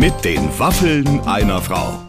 Mit den Waffeln einer Frau.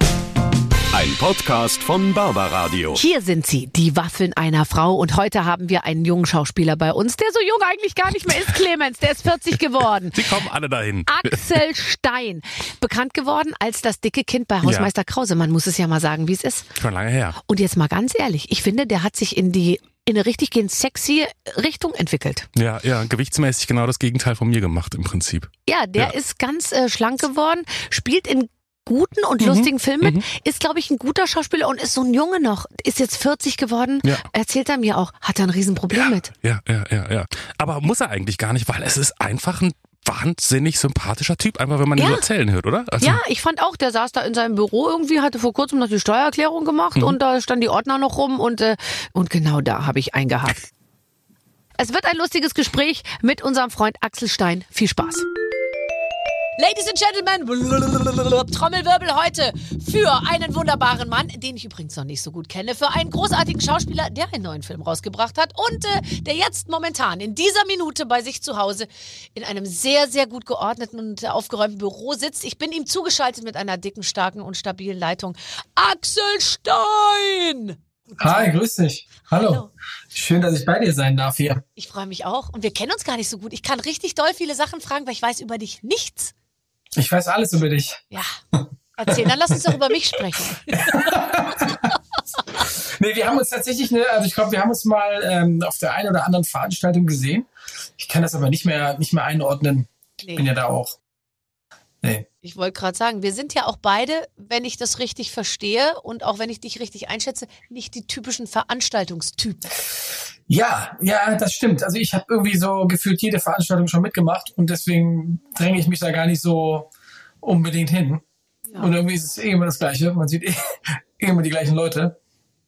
Ein Podcast von Barbaradio. Hier sind sie, die Waffeln einer Frau. Und heute haben wir einen jungen Schauspieler bei uns, der so jung eigentlich gar nicht mehr ist, Clemens. Der ist 40 geworden. Sie kommen alle dahin. Axel Stein. Bekannt geworden als das dicke Kind bei Hausmeister Krause. Man muss es ja mal sagen, wie es ist. Schon lange her. Und jetzt mal ganz ehrlich, ich finde, der hat sich in die in eine richtig gehend sexy Richtung entwickelt. Ja, ja, gewichtsmäßig genau das Gegenteil von mir gemacht im Prinzip. Ja, der Ja. ist ganz äh, schlank geworden, spielt in guten Mhm. und lustigen Filmen mit, ist, glaube ich, ein guter Schauspieler und ist so ein Junge noch, ist jetzt 40 geworden, Ja. erzählt er mir auch, hat er ein Riesenproblem mit. Ja, ja, ja, ja. Aber muss er eigentlich gar nicht, weil es ist einfach ein wahnsinnig sympathischer Typ, einfach wenn man ihn Ja. so erzählen hört, oder? Also, Ja, ich fand auch, der saß da in seinem Büro irgendwie, hatte vor kurzem noch die Steuererklärung gemacht Mhm. und da stand die Ordner noch rum und, äh, und genau da habe ich eingehakt. Es wird ein lustiges Gespräch mit unserem Freund Axel Stein. Viel Spaß. Ladies and Gentlemen, Trommelwirbel heute für einen wunderbaren Mann, den ich übrigens noch nicht so gut kenne, für einen großartigen Schauspieler, der einen neuen Film rausgebracht hat und äh, der jetzt momentan in dieser Minute bei sich zu Hause in einem sehr, sehr gut geordneten und aufgeräumten Büro sitzt. Ich bin ihm zugeschaltet mit einer dicken, starken und stabilen Leitung. Axel Stein! Hi, grüß dich. Hallo. Hallo. Schön, dass ich bei dir sein darf hier. Ich freue mich auch und wir kennen uns gar nicht so gut. Ich kann richtig doll viele Sachen fragen, weil ich weiß über dich nichts. Ich weiß alles über dich. Ja. Erzähl, dann lass uns doch über mich sprechen. Nee, wir haben uns tatsächlich, ne, also ich glaube, wir haben uns mal ähm, auf der einen oder anderen Veranstaltung gesehen. Ich kann das aber nicht mehr, nicht mehr einordnen. Ich bin ja Nee. da auch. Nee. Ich wollte gerade sagen, wir sind ja auch beide, wenn ich das richtig verstehe und auch wenn ich dich richtig einschätze, nicht die typischen Veranstaltungstypen. Ja, ja, das stimmt. Also ich habe irgendwie so gefühlt jede Veranstaltung schon mitgemacht und deswegen dränge ich mich da gar nicht so unbedingt hin. Ja. Und irgendwie ist es eh immer das Gleiche. Man sieht eh, eh immer die gleichen Leute.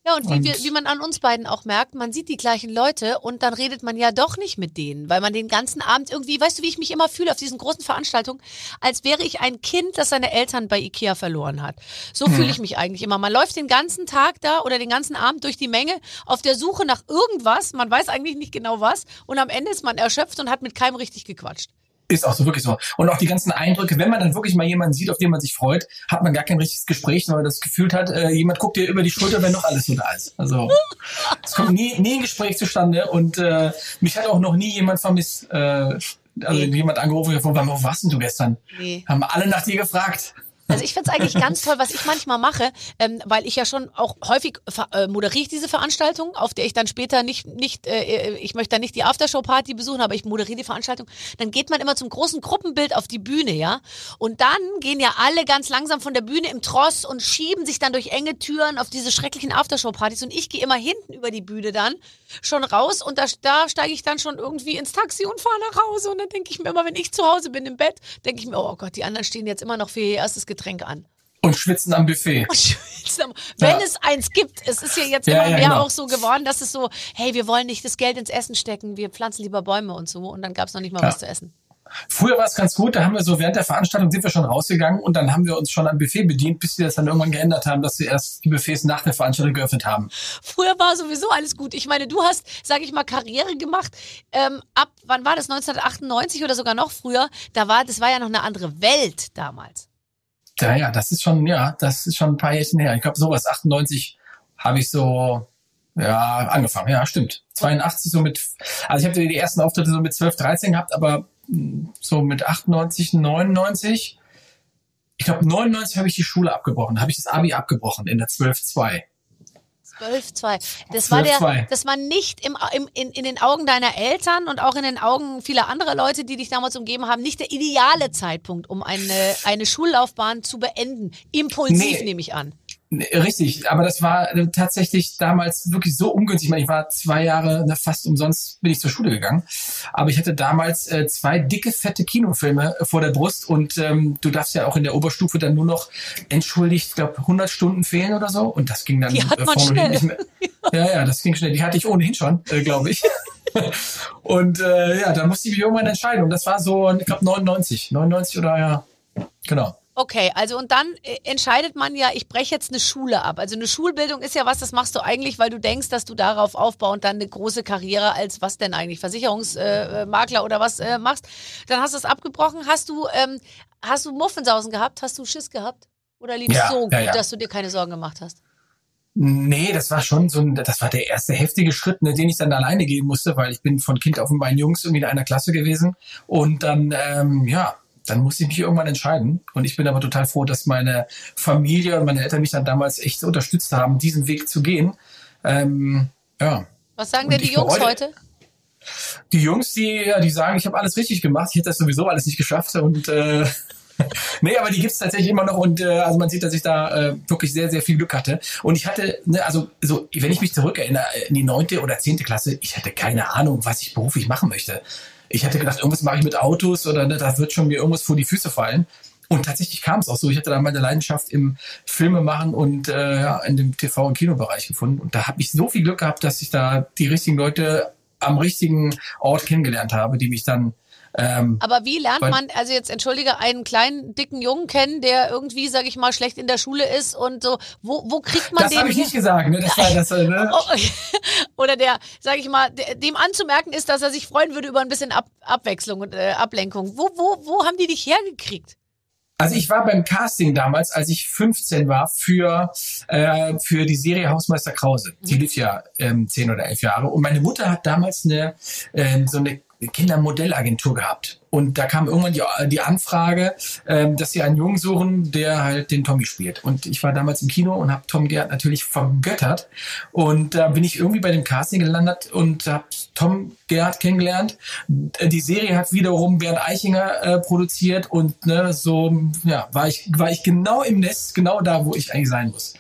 Ja, und wie, Und- wir, wie man an uns beiden auch merkt, man sieht die gleichen Leute und dann redet man ja doch nicht mit denen, weil man den ganzen Abend irgendwie, weißt du, wie ich mich immer fühle auf diesen großen Veranstaltungen, als wäre ich ein Kind, das seine Eltern bei Ikea verloren hat. So fühle ich mich eigentlich immer. Man läuft den ganzen Tag da oder den ganzen Abend durch die Menge auf der Suche nach irgendwas, man weiß eigentlich nicht genau was und am Ende ist man erschöpft und hat mit keinem richtig gequatscht. Ist auch so wirklich so. Und auch die ganzen Eindrücke, wenn man dann wirklich mal jemanden sieht, auf den man sich freut, hat man gar kein richtiges Gespräch, weil man das Gefühl hat, äh, jemand guckt dir über die Schulter, wenn noch alles so da ist. Also es kommt nie, nie ein Gespräch zustande und äh, mich hat auch noch nie jemand vermisst. Äh, also Nee. jemand angerufen, wo, warst denn du gestern? Nee. Haben alle nach dir gefragt. Also ich find's eigentlich ganz toll, was ich manchmal mache, ähm, weil ich ja schon auch häufig äh, moderiere ich diese Veranstaltung, auf der ich dann später nicht, nicht äh, ich möchte dann nicht die Aftershow-Party besuchen, aber ich moderiere die Veranstaltung. Dann geht man immer zum großen Gruppenbild auf die Bühne, ja. Und dann gehen ja alle ganz langsam von der Bühne im Tross und schieben sich dann durch enge Türen auf diese schrecklichen Aftershow-Partys. Und ich gehe immer hinten über die Bühne dann schon raus und da, da steige ich dann schon irgendwie ins Taxi und fahre nach Hause. Und dann denke ich mir immer, wenn ich zu Hause bin im Bett, denke ich mir, oh Gott, die anderen stehen jetzt immer noch für ihr erstes Getränk an. Und schwitzen am Buffet. Und schwitzen am- Wenn Ja. es eins gibt, es ist ja jetzt Ja, immer ja, mehr genau. auch so geworden, dass es so, hey, wir wollen nicht das Geld ins Essen stecken, wir pflanzen lieber Bäume und so. Und dann gab es noch nicht mal Ja. was zu essen. Früher war es ganz gut, da haben wir so während der Veranstaltung sind wir schon rausgegangen und dann haben wir uns schon am Buffet bedient, bis sie das dann irgendwann geändert haben, dass sie erst die Buffets nach der Veranstaltung geöffnet haben. Früher war sowieso alles gut. Ich meine, du hast, sag ich mal, Karriere gemacht. Ähm, ab, wann war das? 1998 oder sogar noch früher? Da war, das war ja noch eine andere Welt damals. Ja, ja, das ist schon, ja, das ist schon ein paar Jährchen her. Ich glaube, sowas, 98 habe ich so, ja, angefangen. Ja, stimmt. 82 so mit, also ich habe die ersten Auftritte so mit 12, 13 gehabt, aber so mit 98, 99, ich glaube 99 habe ich die Schule abgebrochen, habe ich das Abi abgebrochen in der 12-2. 12, 2. Das war 12, der, zwei. das war nicht im, im, in, in den Augen deiner Eltern und auch in den Augen vieler anderer Leute, die dich damals umgeben haben, nicht der ideale Zeitpunkt, um eine, eine Schullaufbahn zu beenden. Impulsiv Nee. nehme ich an. Nee, Richtig, aber das war äh, tatsächlich damals wirklich so ungünstig. Ich meine, ich war zwei Jahre ne, fast umsonst bin ich zur Schule gegangen. Aber ich hatte damals äh, zwei dicke, fette Kinofilme äh, vor der Brust und ähm, du darfst ja auch in der Oberstufe dann nur noch entschuldigt, ich glaube, 100 Stunden fehlen oder so. Und das ging dann Die hat man vorne nicht mehr. Ja, ja, das ging schnell. Die hatte ich ohnehin schon, äh, glaube ich. und äh, ja, da musste ich mich irgendwann entscheiden. Und das war so, ich glaube, 99. 99 oder ja, genau. Okay, also und dann äh, entscheidet man ja, ich breche jetzt eine Schule ab. Also eine Schulbildung ist ja was, das machst du eigentlich, weil du denkst, dass du darauf aufbauend dann eine große Karriere als was denn eigentlich, Versicherungsmakler äh, Makler oder was äh, machst. Dann hast du es abgebrochen. Hast du, ähm, hast du Muffensausen gehabt? Hast du Schiss gehabt? Oder lief Ja, so gut, ja, ja. dass du dir keine Sorgen gemacht hast? Nee, das war schon so ein, das war der erste heftige Schritt, ne, den ich dann alleine gehen musste, weil ich bin von Kind auf meinen Jungs irgendwie in einer Klasse gewesen. Und dann, ähm, ja, dann musste ich mich irgendwann entscheiden. Und ich bin aber total froh, dass meine Familie und meine Eltern mich dann damals echt unterstützt haben, diesen Weg zu gehen. Ähm, ja. Was sagen Und denn die Jungs heute? Die Jungs, die, die sagen, ich habe alles richtig gemacht, ich hätte das sowieso alles nicht geschafft. Und äh, nee, aber die gibt's tatsächlich immer noch und äh, also man sieht, dass ich da äh, wirklich sehr, sehr viel Glück hatte. Und ich hatte, ne, also so, wenn ich mich zurückerinnere, in die neunte oder zehnte Klasse, ich hatte keine Ahnung, was ich beruflich machen möchte. Ich hatte gedacht, irgendwas mache ich mit Autos oder ne, da wird schon mir irgendwas vor die Füße fallen. Und tatsächlich kam es auch so. Ich hatte da meine Leidenschaft im Filme machen und äh, ja, in dem TV- und Kinobereich gefunden. Und da habe ich so viel Glück gehabt, dass ich da die richtigen Leute am richtigen Ort kennengelernt habe, die mich dann ähm, Aber wie lernt man, also jetzt entschuldige, einen kleinen, dicken Jungen kennen, der irgendwie, sag ich mal, schlecht in der Schule ist und so, wo, wo kriegt man das den habe ich nicht gesagt, ne? Das war das, ne? Oh, oder der, sag ich mal, dem anzumerken ist, dass er sich freuen würde über ein bisschen Ab Abwechslung und äh, Ablenkung. Wo, wo, wo haben die dich hergekriegt? Also ich war beim Casting damals, als ich 15 war, für, äh, für die Serie Hausmeister Krause. Die lief ja ähm, 10 oder 11 Jahre. Und meine Mutter hat damals eine, ähm, so eine Kindermodellagentur gehabt. Und da kam irgendwann die, die Anfrage, ähm, dass sie einen Jungen suchen, der halt den Tommy spielt. Und ich war damals im Kino und habe Tom Gerd natürlich vergöttert. Und da bin ich irgendwie bei dem Casting gelandet und habe Tom Gerd kennengelernt. Die Serie hat wiederum Bernd Eichinger äh, produziert und ne, so ja, war ich war ich genau im Nest, genau da, wo ich eigentlich sein muss.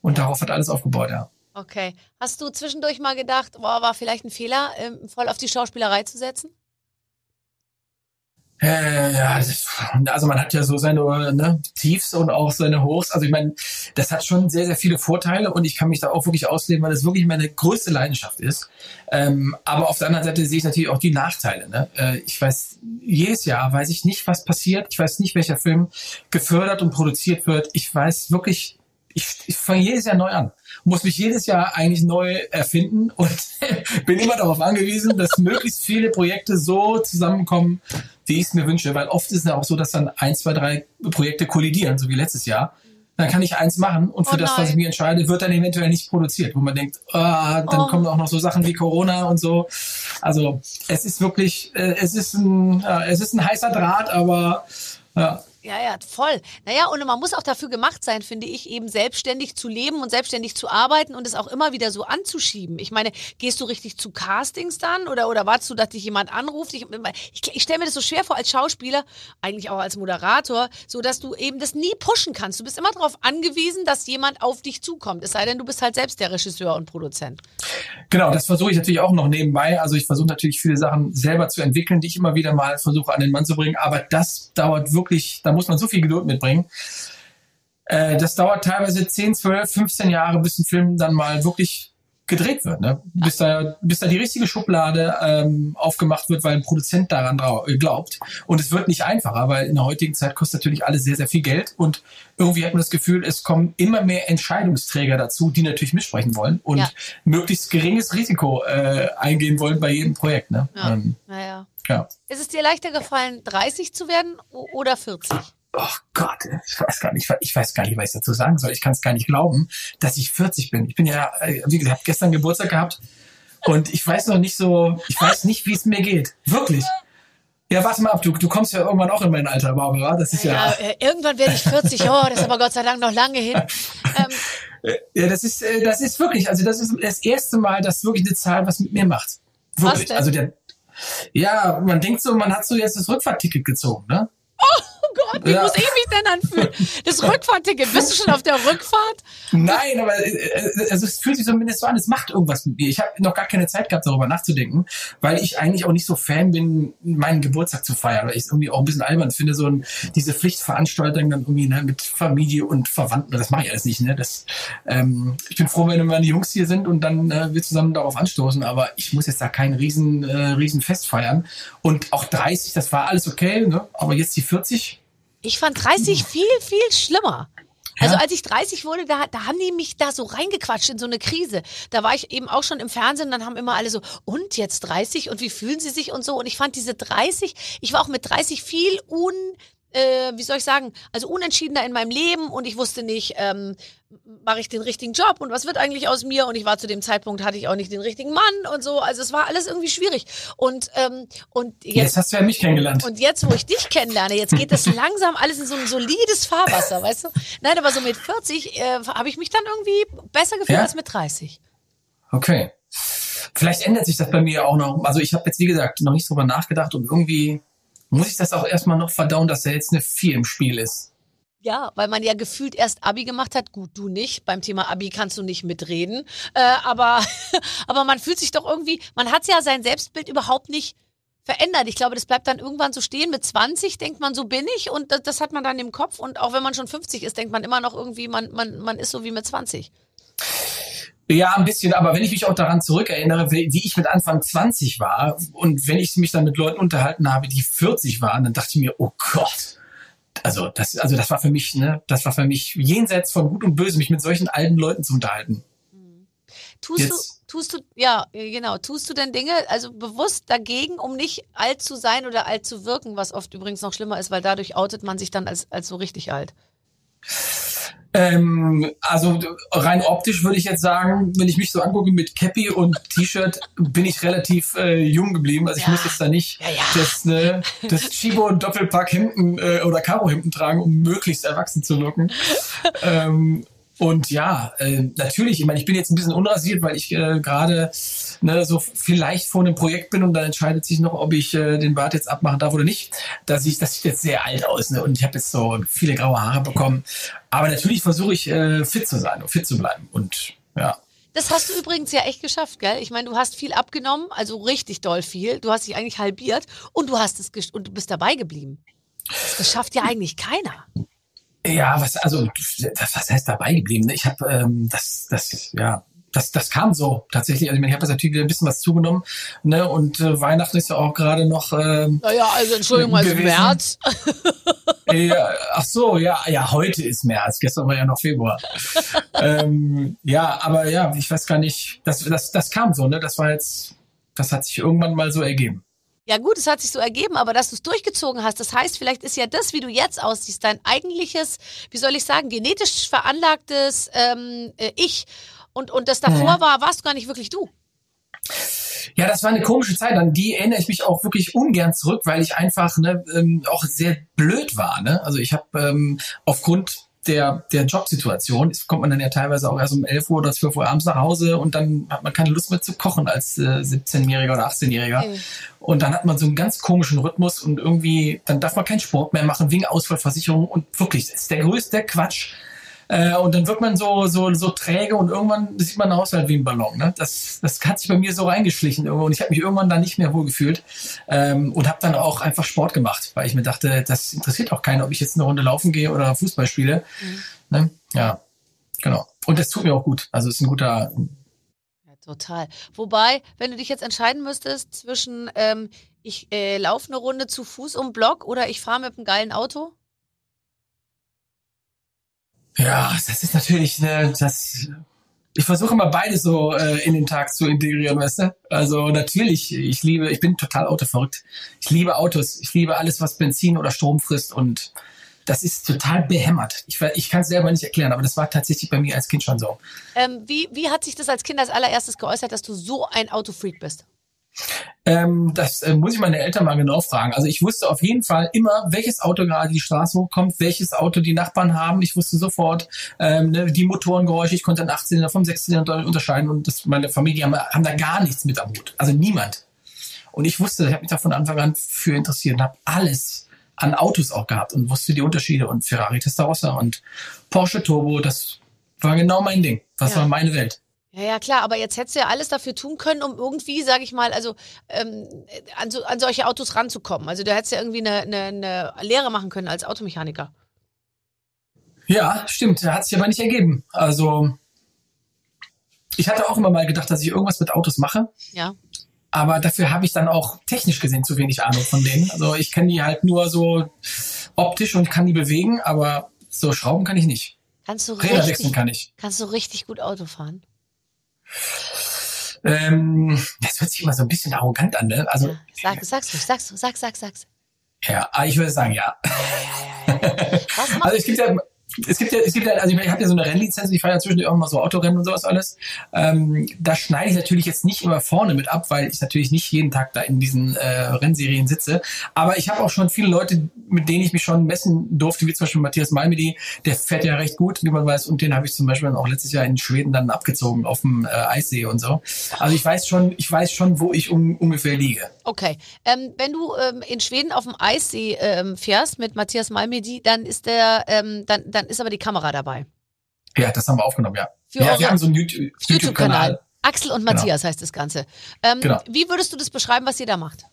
Und darauf hat alles aufgebaut, ja. Okay. Hast du zwischendurch mal gedacht, boah, war vielleicht ein Fehler, ähm, voll auf die Schauspielerei zu setzen? Äh, ja, das, also man hat ja so seine ne, Tiefs und auch seine Hochs. Also ich meine, das hat schon sehr, sehr viele Vorteile und ich kann mich da auch wirklich ausleben, weil das wirklich meine größte Leidenschaft ist. Ähm, aber auf der anderen Seite sehe ich natürlich auch die Nachteile. Ne? Äh, ich weiß, jedes Jahr weiß ich nicht, was passiert. Ich weiß nicht, welcher Film gefördert und produziert wird. Ich weiß wirklich, ich, ich fange jedes Jahr neu an. Muss mich jedes Jahr eigentlich neu erfinden und bin immer darauf angewiesen, dass möglichst viele Projekte so zusammenkommen, wie ich es mir wünsche. Weil oft ist es ja auch so, dass dann ein, zwei, drei Projekte kollidieren, so wie letztes Jahr. Dann kann ich eins machen und für Oh das, was ich mir entscheide, wird dann eventuell nicht produziert, wo man denkt, ah, dann Oh. kommen auch noch so Sachen wie Corona und so. Also es ist wirklich, äh, es ist ein, ja, es ist ein heißer Draht, aber ja, Ja, ja, voll. Naja, und man muss auch dafür gemacht sein, finde ich, eben selbstständig zu leben und selbstständig zu arbeiten und es auch immer wieder so anzuschieben. Ich meine, gehst du richtig zu Castings dann oder, oder wartest du, dass dich jemand anruft? Ich, ich, ich stelle mir das so schwer vor als Schauspieler, eigentlich auch als Moderator, so dass du eben das nie pushen kannst. Du bist immer darauf angewiesen, dass jemand auf dich zukommt. Es sei denn, du bist halt selbst der Regisseur und Produzent. Genau, das versuche ich natürlich auch noch nebenbei. Also ich versuche natürlich viele Sachen selber zu entwickeln, die ich immer wieder mal versuche an den Mann zu bringen. Aber das dauert wirklich, da muss man so viel Geduld mitbringen. Äh, das dauert teilweise 10, 12, 15 Jahre, bis ein Film dann mal wirklich gedreht wird, ne? bis, da, bis da die richtige Schublade ähm, aufgemacht wird, weil ein Produzent daran äh, glaubt. Und es wird nicht einfacher, weil in der heutigen Zeit kostet natürlich alles sehr, sehr viel Geld. Und irgendwie hat man das Gefühl, es kommen immer mehr Entscheidungsträger dazu, die natürlich mitsprechen wollen und Ja. möglichst geringes Risiko äh, eingehen wollen bei jedem Projekt. Ne? Ja. Ähm, Naja. ja. Ist es dir leichter gefallen, 30 zu werden oder 40? Oh Gott, ich weiß gar nicht, ich weiß gar nicht, was ich dazu sagen soll. Ich kann es gar nicht glauben, dass ich 40 bin. Ich bin ja, äh, wie gesagt, gestern Geburtstag gehabt und ich weiß noch nicht so, ich weiß nicht, wie es mir geht. Wirklich. Ja, warte mal ab, du, du kommst ja irgendwann auch in mein Alter, Barbara. Das ist ja, Ja, äh, irgendwann werde ich 40. Oh, das ist aber Gott sei Dank noch lange hin. Ähm, ja, das ist, äh, das ist wirklich, also das ist das erste Mal, dass wirklich eine Zahl was mit mir macht. Wirklich. denn? Also der, ja, man denkt so, man hat so jetzt das Rückfahrtticket gezogen, ne? oh Gott, wie Ja. muss ich mich denn anfühlen? Das Rückfahrticket, bist du schon auf der Rückfahrt? Nein, aber äh, äh, also es fühlt sich zumindest so an, es macht irgendwas mit mir. Ich habe noch gar keine Zeit gehabt, darüber nachzudenken, weil ich eigentlich auch nicht so Fan bin, meinen Geburtstag zu feiern, weil ich es irgendwie auch ein bisschen albern finde, so ein, diese Pflichtveranstaltungen dann irgendwie ne, mit Familie und Verwandten, das mache ich alles nicht. Ne? Das, ähm, ich bin froh, wenn meine Jungs hier sind und dann äh, wir zusammen darauf anstoßen, aber ich muss jetzt da kein riesen, äh, riesen Fest feiern. Und auch 30, das war alles okay, ne? aber jetzt die 40, Ich fand 30 viel, viel schlimmer. Also Ja? als ich 30 wurde, da, da haben die mich da so reingequatscht in so eine Krise. Da war ich eben auch schon im Fernsehen, dann haben immer alle so, und jetzt 30 und wie fühlen sie sich und so. Und ich fand diese 30, ich war auch mit 30 viel un, äh, wie soll ich sagen, also unentschiedener in meinem Leben und ich wusste nicht, ähm, mache ich den richtigen Job und was wird eigentlich aus mir? Und ich war zu dem Zeitpunkt, hatte ich auch nicht den richtigen Mann und so. Also es war alles irgendwie schwierig. Und, ähm, und jetzt, jetzt hast du ja mich kennengelernt. Und jetzt, wo ich dich kennenlerne, jetzt geht das langsam alles in so ein solides Fahrwasser, weißt du? Nein, aber so mit 40 äh, habe ich mich dann irgendwie besser gefühlt ja? als mit 30. Okay. Vielleicht ändert sich das bei mir auch noch. Also ich habe jetzt, wie gesagt, noch nicht drüber nachgedacht und irgendwie muss ich das auch erstmal noch verdauen, dass da jetzt eine 4 im Spiel ist. Ja, weil man ja gefühlt erst Abi gemacht hat. Gut, du nicht. Beim Thema Abi kannst du nicht mitreden. Äh, aber, aber man fühlt sich doch irgendwie, man hat ja sein Selbstbild überhaupt nicht verändert. Ich glaube, das bleibt dann irgendwann so stehen. Mit 20 denkt man, so bin ich und das, das hat man dann im Kopf. Und auch wenn man schon 50 ist, denkt man immer noch irgendwie, man, man, man ist so wie mit 20. Ja, ein bisschen, aber wenn ich mich auch daran zurückerinnere, wie ich mit Anfang 20 war und wenn ich mich dann mit Leuten unterhalten habe, die 40 waren, dann dachte ich mir, oh Gott. Also das, also das war für mich, ne, das war für mich jenseits von Gut und Böse, mich mit solchen alten Leuten zu unterhalten. Tust Jetzt, du, tust du, ja, genau, tust du denn Dinge, also bewusst dagegen, um nicht alt zu sein oder alt zu wirken, was oft übrigens noch schlimmer ist, weil dadurch outet man sich dann als, als so richtig alt? Ähm, also rein optisch würde ich jetzt sagen, wenn ich mich so angucke mit Cappy und T-Shirt, bin ich relativ äh, jung geblieben. Also ich muss jetzt da nicht ja, ja. das, ne, das Chibo Doppelpack Hemden äh, oder Karo Hemden tragen, um möglichst erwachsen zu wirken. ähm, und ja, äh, natürlich, ich meine, ich bin jetzt ein bisschen unrasiert, weil ich äh, gerade ne, so vielleicht vor einem Projekt bin und dann entscheidet sich noch, ob ich äh, den Bart jetzt abmachen darf oder nicht. Da sieht das sieht jetzt sehr alt aus ne? und ich habe jetzt so viele graue Haare bekommen. Aber natürlich versuche ich äh, fit zu sein und fit zu bleiben und ja. Das hast du übrigens ja echt geschafft, gell? Ich meine, du hast viel abgenommen, also richtig doll viel. Du hast dich eigentlich halbiert und du hast es und du bist dabei geblieben. Das schafft ja eigentlich keiner. Ja, was, also, das, was heißt dabei geblieben? Ich habe ähm, das, das, ja, das, das kam so tatsächlich. Also ich, meine, ich habe jetzt natürlich wieder ein bisschen was zugenommen. Ne? Und äh, Weihnachten ist ja auch gerade noch. Ähm, naja, also Entschuldigung, mal März. ja, ach so, ja, ja, heute ist März. Gestern war ja noch Februar. ähm, ja, aber ja, ich weiß gar nicht. Das, das, das kam so, ne? Das war jetzt, das hat sich irgendwann mal so ergeben. Ja gut, es hat sich so ergeben, aber dass du es durchgezogen hast, das heißt, vielleicht ist ja das, wie du jetzt aussiehst, dein eigentliches, wie soll ich sagen, genetisch veranlagtes ähm, äh, Ich. Und, und das davor ja. war, warst du gar nicht wirklich du. Ja, das war eine komische Zeit. An die erinnere ich mich auch wirklich ungern zurück, weil ich einfach ne, ähm, auch sehr blöd war. Ne? Also ich habe ähm, aufgrund der, der Jobsituation kommt man dann ja teilweise auch erst um 11 Uhr oder 12 Uhr abends nach Hause und dann hat man keine Lust mehr zu kochen als äh, 17-Jähriger oder 18-Jähriger. Mhm. Und dann hat man so einen ganz komischen Rhythmus und irgendwie, dann darf man keinen Sport mehr machen wegen Ausfallversicherung und wirklich, das ist der größte Quatsch. Äh, und dann wird man so, so, so träge und irgendwann sieht man aus halt wie ein Ballon. Ne? Das, das hat sich bei mir so reingeschlichen irgendwo und ich habe mich irgendwann da nicht mehr wohl gefühlt ähm, und habe dann auch einfach Sport gemacht, weil ich mir dachte, das interessiert auch keiner, ob ich jetzt eine Runde laufen gehe oder Fußball spiele. Mhm. Ne? Ja, genau. Und das tut mir auch gut. Also es ist ein guter. Ja, total. Wobei, wenn du dich jetzt entscheiden müsstest zwischen ähm, ich äh, laufe eine Runde zu Fuß um Block oder ich fahre mit einem geilen Auto, ja, das ist natürlich, ne, das. Ich versuche immer beides so äh, in den Tag zu integrieren, weißt du? Also natürlich, ich liebe, ich bin total autoverrückt. Ich liebe Autos. Ich liebe alles, was Benzin oder Strom frisst und das ist total behämmert. Ich, ich kann es selber nicht erklären, aber das war tatsächlich bei mir als Kind schon so. Ähm, wie, wie hat sich das als Kind als allererstes geäußert, dass du so ein Autofreak bist? Ähm, das äh, muss ich meine Eltern mal genau fragen. Also ich wusste auf jeden Fall immer, welches Auto gerade die Straße hochkommt, welches Auto die Nachbarn haben. Ich wusste sofort ähm, ne, die Motorengeräusche. Ich konnte den 18er vom 16er unterscheiden und das, meine Familie haben, haben da gar nichts mit am Hut. Also niemand. Und ich wusste, ich habe mich da von Anfang an für interessiert und habe alles an Autos auch gehabt und wusste die Unterschiede und Ferrari Testarossa und Porsche Turbo. Das war genau mein Ding. Das ja. war meine Welt. Ja, ja, klar, aber jetzt hättest du ja alles dafür tun können, um irgendwie, sage ich mal, also ähm, an, so, an solche Autos ranzukommen. Also du hättest ja irgendwie eine, eine, eine Lehre machen können als Automechaniker. Ja, stimmt. Hat sich aber nicht ergeben. Also ich hatte auch immer mal gedacht, dass ich irgendwas mit Autos mache. Ja. Aber dafür habe ich dann auch technisch gesehen zu wenig Ahnung von denen. Also ich kenne die halt nur so optisch und kann die bewegen, aber so schrauben kann ich nicht. Kannst du Räder richtig, wechseln kann ich. Kannst du richtig gut Auto fahren? Ähm, das hört sich immer so ein bisschen arrogant an, ne? Also, ja, sag, sag's ruhig, sag's, sag, sag, sag's. Ja, aber ich würde sagen, ja. Was macht Also es gibt ja, es gibt ja, es gibt ja, also ich habe ja so eine Rennlizenz, ich fahre ja zwischendurch auch mal so Autorennen und sowas alles. Ähm, da schneide ich natürlich jetzt nicht immer vorne mit ab, weil ich natürlich nicht jeden Tag da in diesen äh, Rennserien sitze. Aber ich habe auch schon viele Leute, mit denen ich mich schon messen durfte, wie zum Beispiel Matthias Malmedy, der fährt ja recht gut, wie man weiß, und den habe ich zum Beispiel dann auch letztes Jahr in Schweden dann abgezogen auf dem äh, Eissee und so. Also ich weiß schon, ich weiß schon, wo ich um, ungefähr liege. Okay. Ähm, wenn du ähm, in Schweden auf dem Eissee ähm, fährst mit Matthias Malmedy, dann ist der, ähm, dann, dann ist aber die Kamera dabei. Ja, das haben wir aufgenommen, ja. Für ja, wir haben so einen YouTube- YouTube-Kanal. YouTube-Kanal. Axel und Matthias heißt das Ganze. Ähm, Genau. Wie würdest du das beschreiben, was ihr da macht?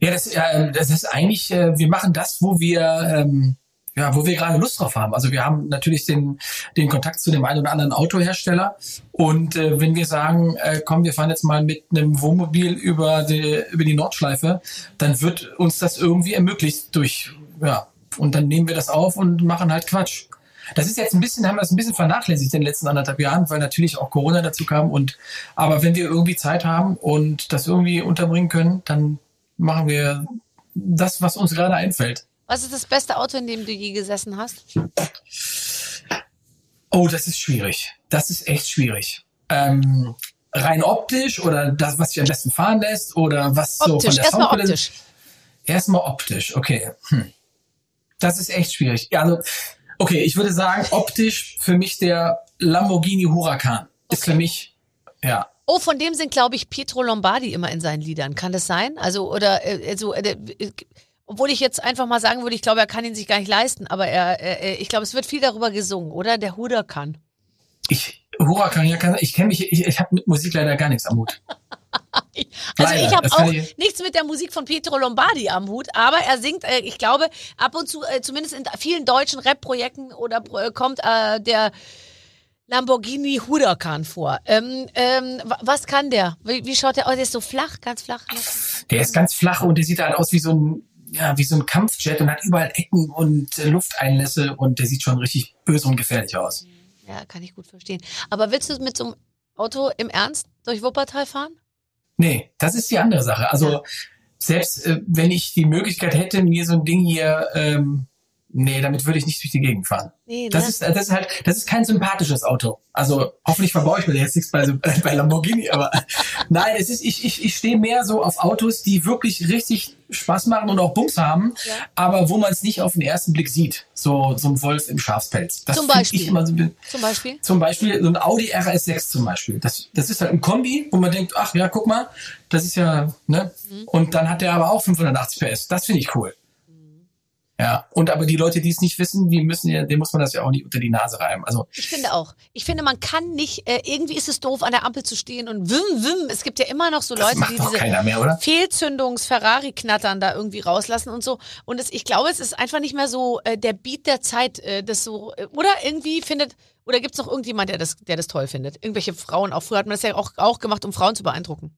Ja, das, äh, das ist eigentlich, äh, wir machen das, wo wir, ähm, ja, wo wir gerade Lust drauf haben. Also wir haben natürlich den, den Kontakt zu dem einen oder anderen Autohersteller. Und äh, wenn wir sagen, äh, komm, wir fahren jetzt mal mit einem Wohnmobil über die, über die Nordschleife, dann wird uns das irgendwie ermöglicht durch, ja, und dann nehmen wir das auf und machen halt Quatsch. Das ist jetzt ein bisschen, haben wir das ein bisschen vernachlässigt in den letzten anderthalb Jahren, weil natürlich auch Corona dazu kam. Und aber wenn wir irgendwie Zeit haben und das irgendwie unterbringen können, dann machen wir das, was uns gerade einfällt. Was ist das beste Auto, in dem du je gesessen hast? Oh, das ist schwierig. Das ist echt schwierig. Ähm, rein optisch oder das, was sich am besten fahren lässt oder was so von Optisch, der erstmal Soundqualität- optisch. Erstmal optisch, okay. Hm. Das ist echt schwierig. Ja, also, okay, ich würde sagen, optisch für mich der Lamborghini Huracan ist für mich, ja. Oh, von dem sind, glaube ich, Pietro Lombardi immer in seinen Liedern. Kann das sein? Also, oder, äh, also, äh, äh, obwohl ich jetzt einfach mal sagen würde, ich glaube, er kann ihn sich gar nicht leisten, aber er, äh, ich glaube, es wird viel darüber gesungen, oder? Der Huracan. Ich, Huracan, ja, kann, ich kenne mich, ich, ich habe mit Musik leider gar nichts am Hut. Also Leider, ich habe auch ich- nichts mit der Musik von Pietro Lombardi am Hut, aber er singt, äh, ich glaube, ab und zu, äh, zumindest in vielen deutschen Rap-Projekten oder äh, kommt äh, der Lamborghini Huracan vor. Ähm, ähm, wa- was kann der? Wie, wie schaut der aus? Der ist so flach, ganz flach. Der ist ganz flach und der sieht halt aus wie so ein, ja, wie so ein Kampfjet und hat überall Ecken und äh, Lufteinlässe und der sieht schon richtig böse und gefährlich aus. Ja, kann ich gut verstehen. Aber willst du mit so einem Auto im Ernst durch Wuppertal fahren? Nee, das ist die andere Sache. Also selbst äh, wenn ich die Möglichkeit hätte, mir so ein Ding hier, ähm, nee, damit würde ich nicht durch die Gegend fahren. Nee, Das ne? ist, das ist halt, das ist kein sympathisches Auto. Also hoffentlich verbaue ich mir jetzt nichts bei, bei Lamborghini, aber nein, es ist, ich, ich, ich stehe mehr so auf Autos, die wirklich richtig Spaß machen und auch Bums haben, Ja. aber wo man es nicht auf den ersten Blick sieht. So, so ein Wolf im Schafspelz. Das Zum Beispiel. Ich immer so, Zum Beispiel? zum Beispiel so ein Audi RS6 zum Beispiel. Das, das ist halt ein Kombi, wo man denkt, ach ja, guck mal, das ist ja, ne? Mhm. Und dann hat der aber auch 580 PS. Das finde ich cool. Ja, und aber die Leute, die es nicht wissen, die müssen ja, denen muss man das ja auch nicht unter die Nase reiben. Also Ich finde auch. Ich finde, man kann nicht, äh, irgendwie ist es doof, an der Ampel zu stehen und wim, wim. Es gibt ja immer noch so Leute, die diese keiner mehr, oder? Fehlzündungs-Ferrari-Knattern da irgendwie rauslassen und so. Und es, ich glaube, es ist einfach nicht mehr so äh, der Beat der Zeit, äh, das so, äh, oder irgendwie findet, oder gibt es noch irgendjemand, der das, der das toll findet? Irgendwelche Frauen, auch früher hat man das ja auch, auch gemacht, um Frauen zu beeindrucken.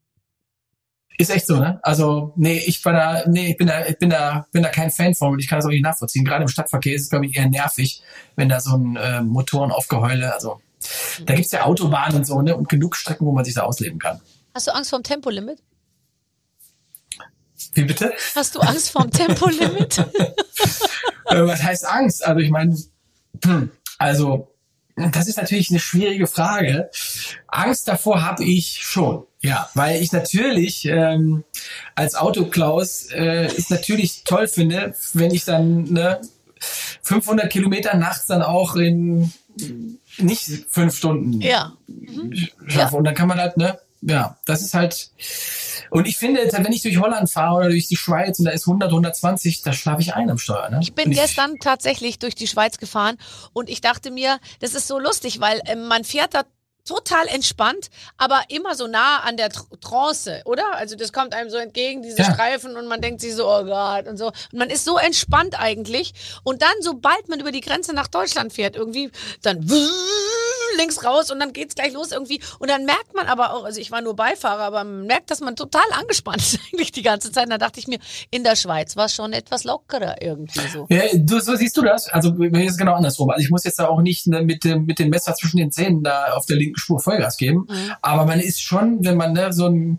Ist echt so, ne? Also, nee, ich war da, nee, ich bin da, ich bin da, bin da kein Fan von und ich kann das auch nicht nachvollziehen. Gerade im Stadtverkehr ist es, glaube ich, eher nervig, wenn da so ein äh, Motorenaufgeheule, also da gibt's ja Autobahnen und so, ne? Und genug Strecken, wo man sich da ausleben kann. Hast du Angst vorm Tempolimit? Wie bitte? Hast du Angst vorm Tempolimit? Äh, was heißt Angst? Also ich meine, hm, also das ist natürlich eine schwierige Frage. Angst davor habe ich schon, ja, weil ich natürlich ähm, als Autoklaus äh, es natürlich toll finde, wenn ich dann ne, 500 Kilometer nachts dann auch in nicht fünf Stunden ja. schaffe. Ja. Und dann kann man halt, ne, ja, das ist halt. Und ich finde, wenn ich durch Holland fahre oder durch die Schweiz und da ist 100, 120, da schlafe ich ein am Steuer. Ne? Ich bin Und gestern tatsächlich durch die Schweiz gefahren und ich dachte mir, das ist so lustig, weil ähm, man fährt da total entspannt, aber immer so nah an der Tr Trance, oder? Also das kommt einem so entgegen, diese Ja. Streifen und man denkt sich so, oh Gott und so. Und man ist so entspannt eigentlich. Und dann, sobald man über die Grenze nach Deutschland fährt, irgendwie, dann links raus und dann geht's gleich los irgendwie. Und dann merkt man aber auch, also ich war nur Beifahrer, aber man merkt, dass man total angespannt ist eigentlich die ganze Zeit. Und da dachte ich mir, in der Schweiz war es schon etwas lockerer irgendwie so. Ja, du, so siehst du das. Also mir ist es genau andersrum. Also ich muss jetzt da auch nicht ne, mit dem mit dem Messer zwischen den Zähnen da auf der linken Spur Vollgas geben. Mhm. Aber man ist schon, wenn man ne, so ein,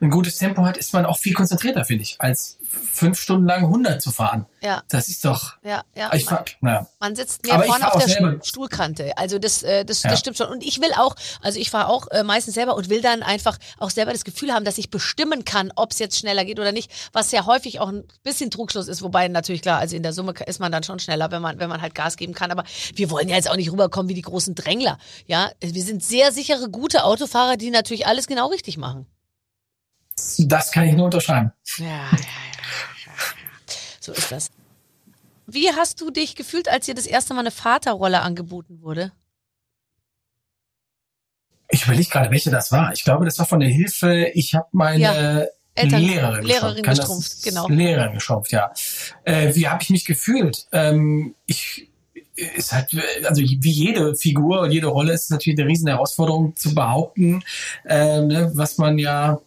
ein gutes Tempo hat, ist man auch viel konzentrierter, finde ich, als fünf Stunden lang 100 zu fahren. Ja. Das ist doch. Ja, ja. Ich man, fahr, naja. man sitzt mehr Aber vorne auf der selber. Stuhl- Stuhlkante. Also das, äh, das, Ja. das stimmt schon. Und ich will auch, also ich fahre auch äh, meistens selber und will dann einfach auch selber das Gefühl haben, dass ich bestimmen kann, ob es jetzt schneller geht oder nicht, was ja häufig auch ein bisschen Trugschluss ist, wobei natürlich klar, also in der Summe ist man dann schon schneller, wenn man, wenn man halt Gas geben kann. Aber wir wollen ja jetzt auch nicht rüberkommen wie die großen Drängler. Ja, wir sind sehr sichere, gute Autofahrer, die natürlich alles genau richtig machen. Das kann ich nur unterschreiben. Ja, ja, ja. So ist das. Wie hast du dich gefühlt, als dir das erste Mal eine Vaterrolle angeboten wurde? Ich überlege gerade, welche das war. Ich glaube, das war von der Hilfe. Ich habe meine Ja, Eltern- Lehrerin, Lehrerin gestrumpft, genau. Lehrerin geschrumpft, ja. Äh, wie habe ich mich gefühlt? Ähm, ich ist halt, also wie jede Figur und jede Rolle ist es natürlich eine riesen Herausforderung zu behaupten, ähm, ne, was man ja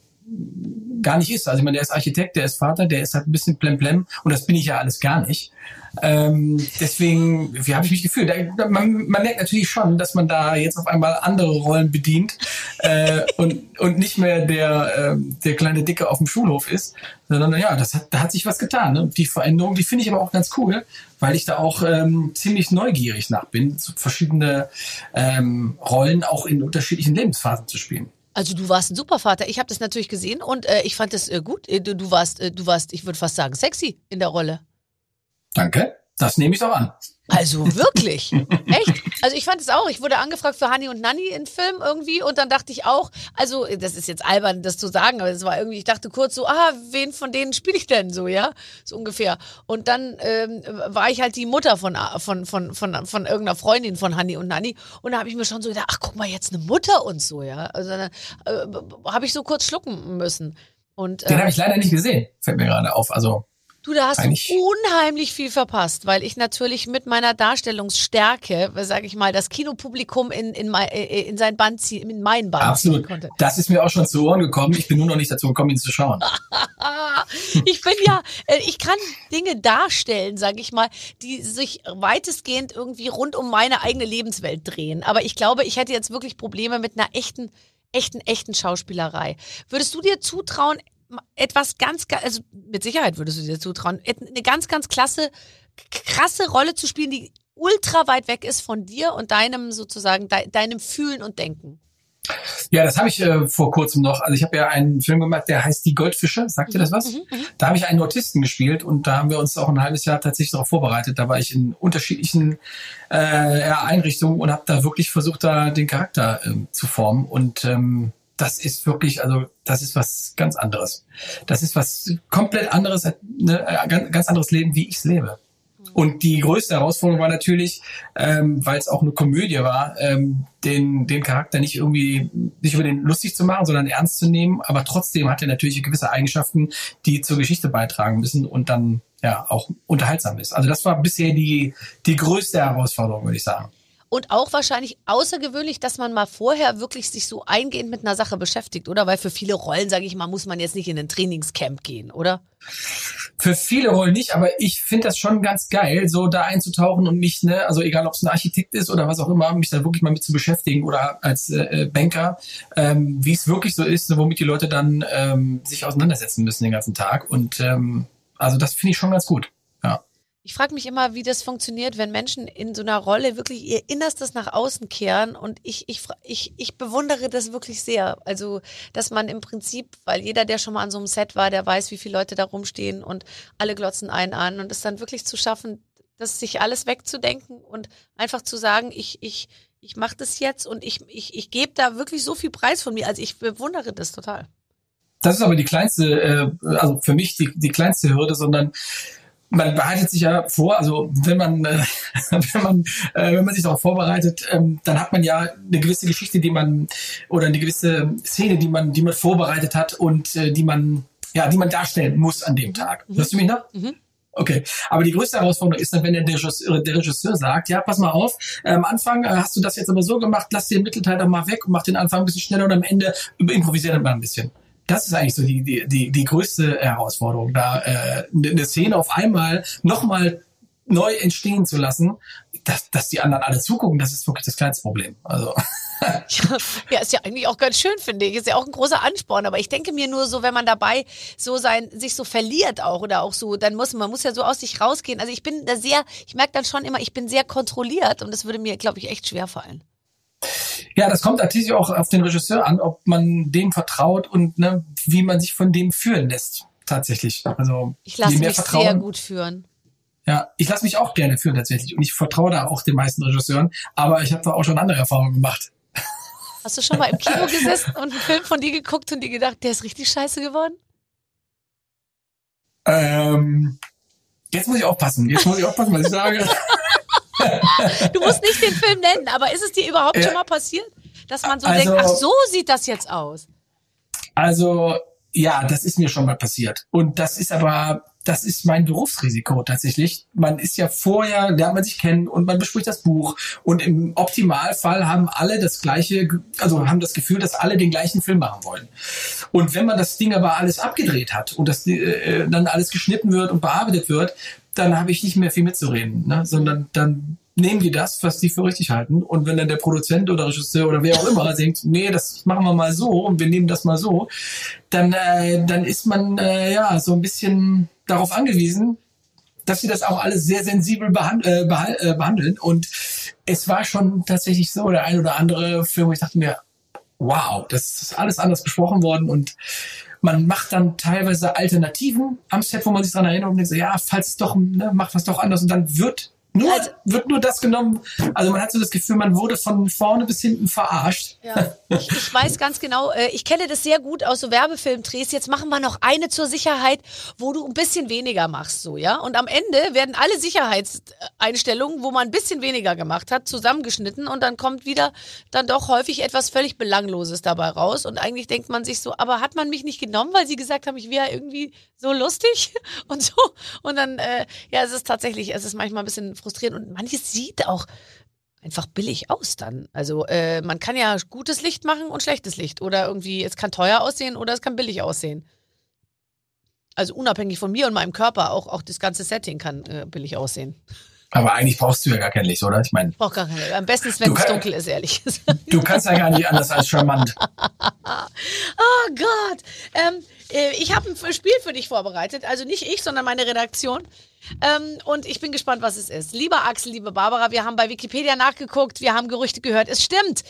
gar nicht ist. Also ich meine, der ist Architekt, der ist Vater, der ist halt ein bisschen plemplem und das bin ich ja alles gar nicht. Ähm, deswegen, wie habe ich mich gefühlt? Da- Man, man merkt natürlich schon, dass man da jetzt auf einmal andere Rollen bedient äh, und, und nicht mehr der, ähm, der kleine Dicke auf dem Schulhof ist, sondern ja, das hat, da hat sich was getan. Ne? Die Veränderung, die finde ich aber auch ganz cool, weil ich da auch ähm, ziemlich neugierig nach bin, verschiedene ähm, Rollen auch in unterschiedlichen Lebensphasen zu spielen. Also du warst ein super Vater. Ich habe das natürlich gesehen und äh, ich fand das äh, gut. Äh, Du, du warst, äh, du warst, ich würde fast sagen, sexy in der Rolle. Danke. Das nehme ich doch an. Also wirklich. Echt? Also ich fand es auch. Ich wurde angefragt für Hani und Nanny in Film irgendwie und dann dachte ich auch, also das ist jetzt albern, das zu sagen, aber es war irgendwie, ich dachte kurz so, ah, wen von denen spiele ich denn so, ja? So ungefähr. Und dann ähm, war ich halt die Mutter von, von, von, von, von irgendeiner Freundin von Hani und Nanny und da habe ich mir schon so gedacht, ach guck mal, jetzt eine Mutter und so, ja? Also dann äh, habe ich so kurz schlucken müssen. Und, Den äh, habe ich leider nicht gesehen, fällt mir gerade auf. Also Du, da hast Eigentlich- du unheimlich viel verpasst, weil ich natürlich mit meiner Darstellungsstärke, sage ich mal, das Kinopublikum in, in, mein, äh, in sein Band ziehen, in mein Band absolut. ziehen konnte. Das ist mir auch schon zu Ohren gekommen. Ich bin nur noch nicht dazu gekommen, ihn zu schauen. Ich bin ja, äh, ich kann Dinge darstellen, sage ich mal, die sich weitestgehend irgendwie rund um meine eigene Lebenswelt drehen. Aber ich glaube, ich hätte jetzt wirklich Probleme mit einer echten, echten, echten Schauspielerei. Würdest du dir zutrauen, etwas ganz, ga- also mit Sicherheit würdest du dir zutrauen, eine ganz, ganz klasse, krasse Rolle zu spielen, die ultra weit weg ist von dir und deinem sozusagen, de, deinem Fühlen und Denken. Ja, das habe ich äh, vor kurzem noch. Also ich habe ja einen Film gemacht, der heißt Die Goldfische. Sagt ihr das was? Da habe ich einen Autisten gespielt und da haben wir uns auch ein halbes Jahr tatsächlich darauf vorbereitet. Da war ich in unterschiedlichen äh, Einrichtungen und habe da wirklich versucht, da den Charakter ähm, zu formen. Und ähm, das ist wirklich, also das ist was ganz anderes. Das ist was komplett anderes, ne, äh, ganz, ganz anderes Leben, wie ich es lebe. Und die größte Herausforderung war natürlich, ähm, weil es auch eine Komödie war, ähm, den, den Charakter nicht irgendwie nicht über den lustig zu machen, sondern ernst zu nehmen. Aber trotzdem hat er natürlich gewisse Eigenschaften, die zur Geschichte beitragen müssen und dann ja auch unterhaltsam ist. Also das war bisher die, die größte Herausforderung, würde ich sagen. Und auch wahrscheinlich außergewöhnlich, dass man mal vorher wirklich sich so eingehend mit einer Sache beschäftigt, oder? Weil für viele Rollen, sage ich mal, muss man jetzt nicht in ein Trainingscamp gehen, oder? Für viele Rollen nicht, aber ich finde das schon ganz geil, so da einzutauchen und mich, ne, also egal ob es ein Architekt ist oder was auch immer, mich da wirklich mal mit zu beschäftigen oder als äh, Banker, ähm, wie es wirklich so ist, womit die Leute dann ähm, sich auseinandersetzen müssen den ganzen Tag. Und ähm, also das finde ich schon ganz gut. Ja. Ich frage mich immer, wie das funktioniert, wenn Menschen in so einer Rolle wirklich ihr Innerstes nach außen kehren. Und ich, ich, ich, ich bewundere das wirklich sehr. Also, dass man im Prinzip, weil jeder, der schon mal an so einem Set war, der weiß, wie viele Leute da rumstehen und alle glotzen einen an. Und es dann wirklich zu schaffen, das sich alles wegzudenken und einfach zu sagen, ich, ich, ich mache das jetzt und ich, ich, ich gebe da wirklich so viel Preis von mir. Also ich bewundere das total. Das ist aber die kleinste, äh, also für mich die, die kleinste Hürde, sondern man bereitet sich ja vor, also wenn man, äh, wenn man, äh, wenn man sich darauf vorbereitet, ähm, dann hat man ja eine gewisse Geschichte, die man oder eine gewisse Szene, die man, die man vorbereitet hat und äh, die man, ja, die man darstellen muss an dem Tag. Hörst du mich noch? Mhm. Okay, aber die größte Herausforderung ist dann, wenn der Regisseur, der Regisseur sagt, ja, pass mal auf, äh, am Anfang äh, hast du das jetzt aber so gemacht, lass den Mittelteil doch mal weg und mach den Anfang ein bisschen schneller und am Ende improvisieren wir ein bisschen. Das ist eigentlich so die, die, die, die größte Herausforderung, da äh, eine Szene auf einmal nochmal neu entstehen zu lassen, dass, dass die anderen alle zugucken, das ist wirklich das kleinste Problem. Also. Ja, ist ja eigentlich auch ganz schön, finde ich. Ist ja auch ein großer Ansporn. Aber ich denke mir nur so, wenn man dabei so sein, sich so verliert auch oder auch so, dann muss man muss ja so aus sich rausgehen. Also ich bin da sehr, ich merke dann schon immer, ich bin sehr kontrolliert und das würde mir, glaube ich, echt schwer fallen. Ja, das kommt natürlich auch auf den Regisseur an, ob man dem vertraut und ne, wie man sich von dem führen lässt. Tatsächlich. Also ich lasse mich Vertrauen, sehr gut führen. Ja, ich lasse mich auch gerne führen tatsächlich und ich vertraue da auch den meisten Regisseuren, aber ich habe da auch schon andere Erfahrungen gemacht. Hast du schon mal im Kino gesessen und einen Film von dir geguckt und dir gedacht, der ist richtig scheiße geworden? Ähm, jetzt muss ich aufpassen. Jetzt muss ich aufpassen, was ich sage. Du musst nicht den Film nennen, aber ist es dir überhaupt Ja. schon mal passiert, dass man so Also- denkt, ach so sieht das jetzt aus? Also ja, das ist mir schon mal passiert. Und das ist aber, das ist mein Berufsrisiko tatsächlich. Man ist ja vorher, lernt man sich kennen und man bespricht das Buch. Und im Optimalfall haben alle das gleiche, also haben das Gefühl, dass alle den gleichen Film machen wollen. Und wenn man das Ding aber alles abgedreht hat und das äh, dann alles geschnitten wird und bearbeitet wird, dann habe ich nicht mehr viel mitzureden, ne? sondern dann nehmen die das, was die für richtig halten. Und wenn dann der Produzent oder Regisseur oder wer auch immer denkt, nee, das machen wir mal so und wir nehmen das mal so, dann, äh, dann ist man äh, ja so ein bisschen darauf angewiesen, dass sie das auch alles sehr sensibel behand äh, äh, behandeln. Und es war schon tatsächlich so, der ein oder andere Film, wo ich dachte mir, wow, das ist alles anders besprochen worden und man macht dann teilweise Alternativen am Set, wo man sich dran erinnert und denkt so, ja, falls es doch, ne, macht was doch anders. Und dann wird nur, Also- wird nur das genommen. Also man hat so das Gefühl, man wurde von vorne bis hinten verarscht. Ja, ich, ich weiß ganz genau, äh, ich kenne das sehr gut aus so Werbefilmdrehs. Jetzt machen wir noch eine zur Sicherheit, wo du ein bisschen weniger machst, so, ja. Und am Ende werden alle Sicherheitseinstellungen, wo man ein bisschen weniger gemacht hat, zusammengeschnitten und dann kommt wieder dann doch häufig etwas völlig Belangloses dabei raus. Und eigentlich denkt man sich so, aber hat man mich nicht genommen, weil sie gesagt haben, ich wäre irgendwie so lustig und so. Und dann, äh, ja, es ist tatsächlich, es ist manchmal ein bisschen frustrierend und manches sieht auch einfach billig aus dann. Also äh, man kann ja gutes Licht machen und schlechtes Licht. Oder irgendwie, es kann teuer aussehen oder es kann billig aussehen. Also unabhängig von mir und meinem Körper, auch, auch das ganze Setting kann äh, billig aussehen. Aber eigentlich brauchst du ja gar kein Licht, oder? Ich meine, Ich brauche gar keine. Am besten ist, wenn es dunkel ist, ehrlich gesagt. du kannst ja gar nicht anders als charmant. Oh Gott. Ähm, äh, ich habe ein Spiel für dich vorbereitet. Also nicht ich, sondern meine Redaktion. Ähm, und ich bin gespannt, was es ist. Lieber Axel, liebe Barbara, wir haben bei Wikipedia nachgeguckt, wir haben Gerüchte gehört. Es stimmt.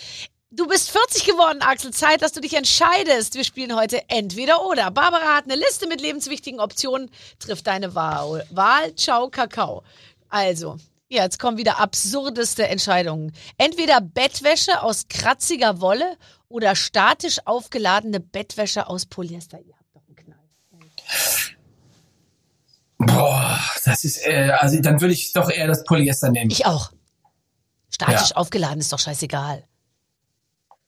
Du bist 40 geworden, Axel. Zeit, dass du dich entscheidest. Wir spielen heute entweder oder. Barbara hat eine Liste mit lebenswichtigen Optionen. Trifft deine Wahl. Wahl, ciao, Kakao. Also, ja, jetzt kommen wieder absurdeste Entscheidungen. Entweder Bettwäsche aus kratziger Wolle oder statisch aufgeladene Bettwäsche aus Polyester. Ihr habt doch einen Knall. Boah, das ist, äh, also dann würde ich doch eher das Polyester nehmen. Ich auch. Statisch Ja. aufgeladen ist doch scheißegal.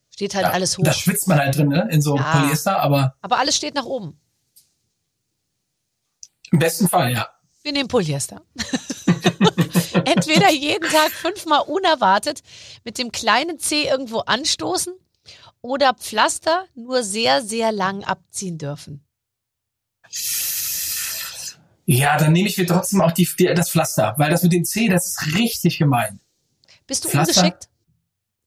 Steht halt Ja, alles hoch. Da schwitzt man halt drin, ne? In so Ja. Polyester, aber Aber alles steht nach oben. im besten Fall, ja. Wir nehmen Polyester. Entweder jeden Tag fünfmal unerwartet mit dem kleinen Zeh irgendwo anstoßen oder Pflaster nur sehr, sehr lang abziehen dürfen. Ja, dann nehme ich mir trotzdem auch die, das Pflaster, weil das mit dem C, das ist richtig gemein. Bist du Pflaster? ungeschickt?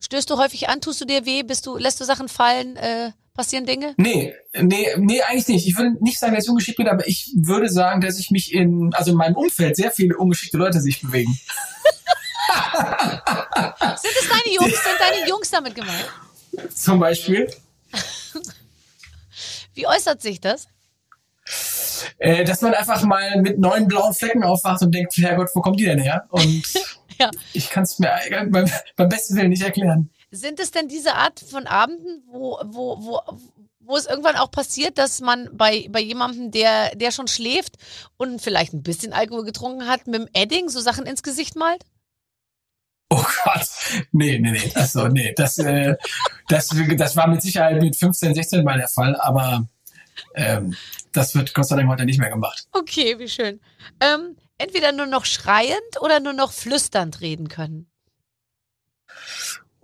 Stößt du häufig an? Tust du dir weh? Bist du, lässt du Sachen fallen? Äh, passieren Dinge? Nee, nee, nee, eigentlich nicht. Ich würde nicht sagen, dass ich ungeschickt bin, aber ich würde sagen, dass ich mich in, also in meinem Umfeld sehr viele ungeschickte Leute sich bewegen. Sind es deine Jungs? Sind deine Jungs damit gemeint? Zum Beispiel, Wie äußert sich das? äh, dass man einfach mal mit neun blauen Flecken aufwacht und denkt, Herrgott, wo kommen die denn her? Und Ja. ich kann es mir beim, beim besten Willen nicht erklären. Sind es denn diese Art von Abenden, wo, wo, wo, wo es irgendwann auch passiert, dass man bei, bei jemandem, der, der schon schläft und vielleicht ein bisschen Alkohol getrunken hat, mit dem Edding so Sachen ins Gesicht malt? Oh Gott. Nee, nee, nee. Also, nee. Das, äh, das, das war mit Sicherheit mit 15, 16 mal der Fall, aber ähm, das wird Gott sei Dank heute nicht mehr gemacht. Okay, wie schön. Ähm, entweder nur noch schreiend oder nur noch flüsternd reden können.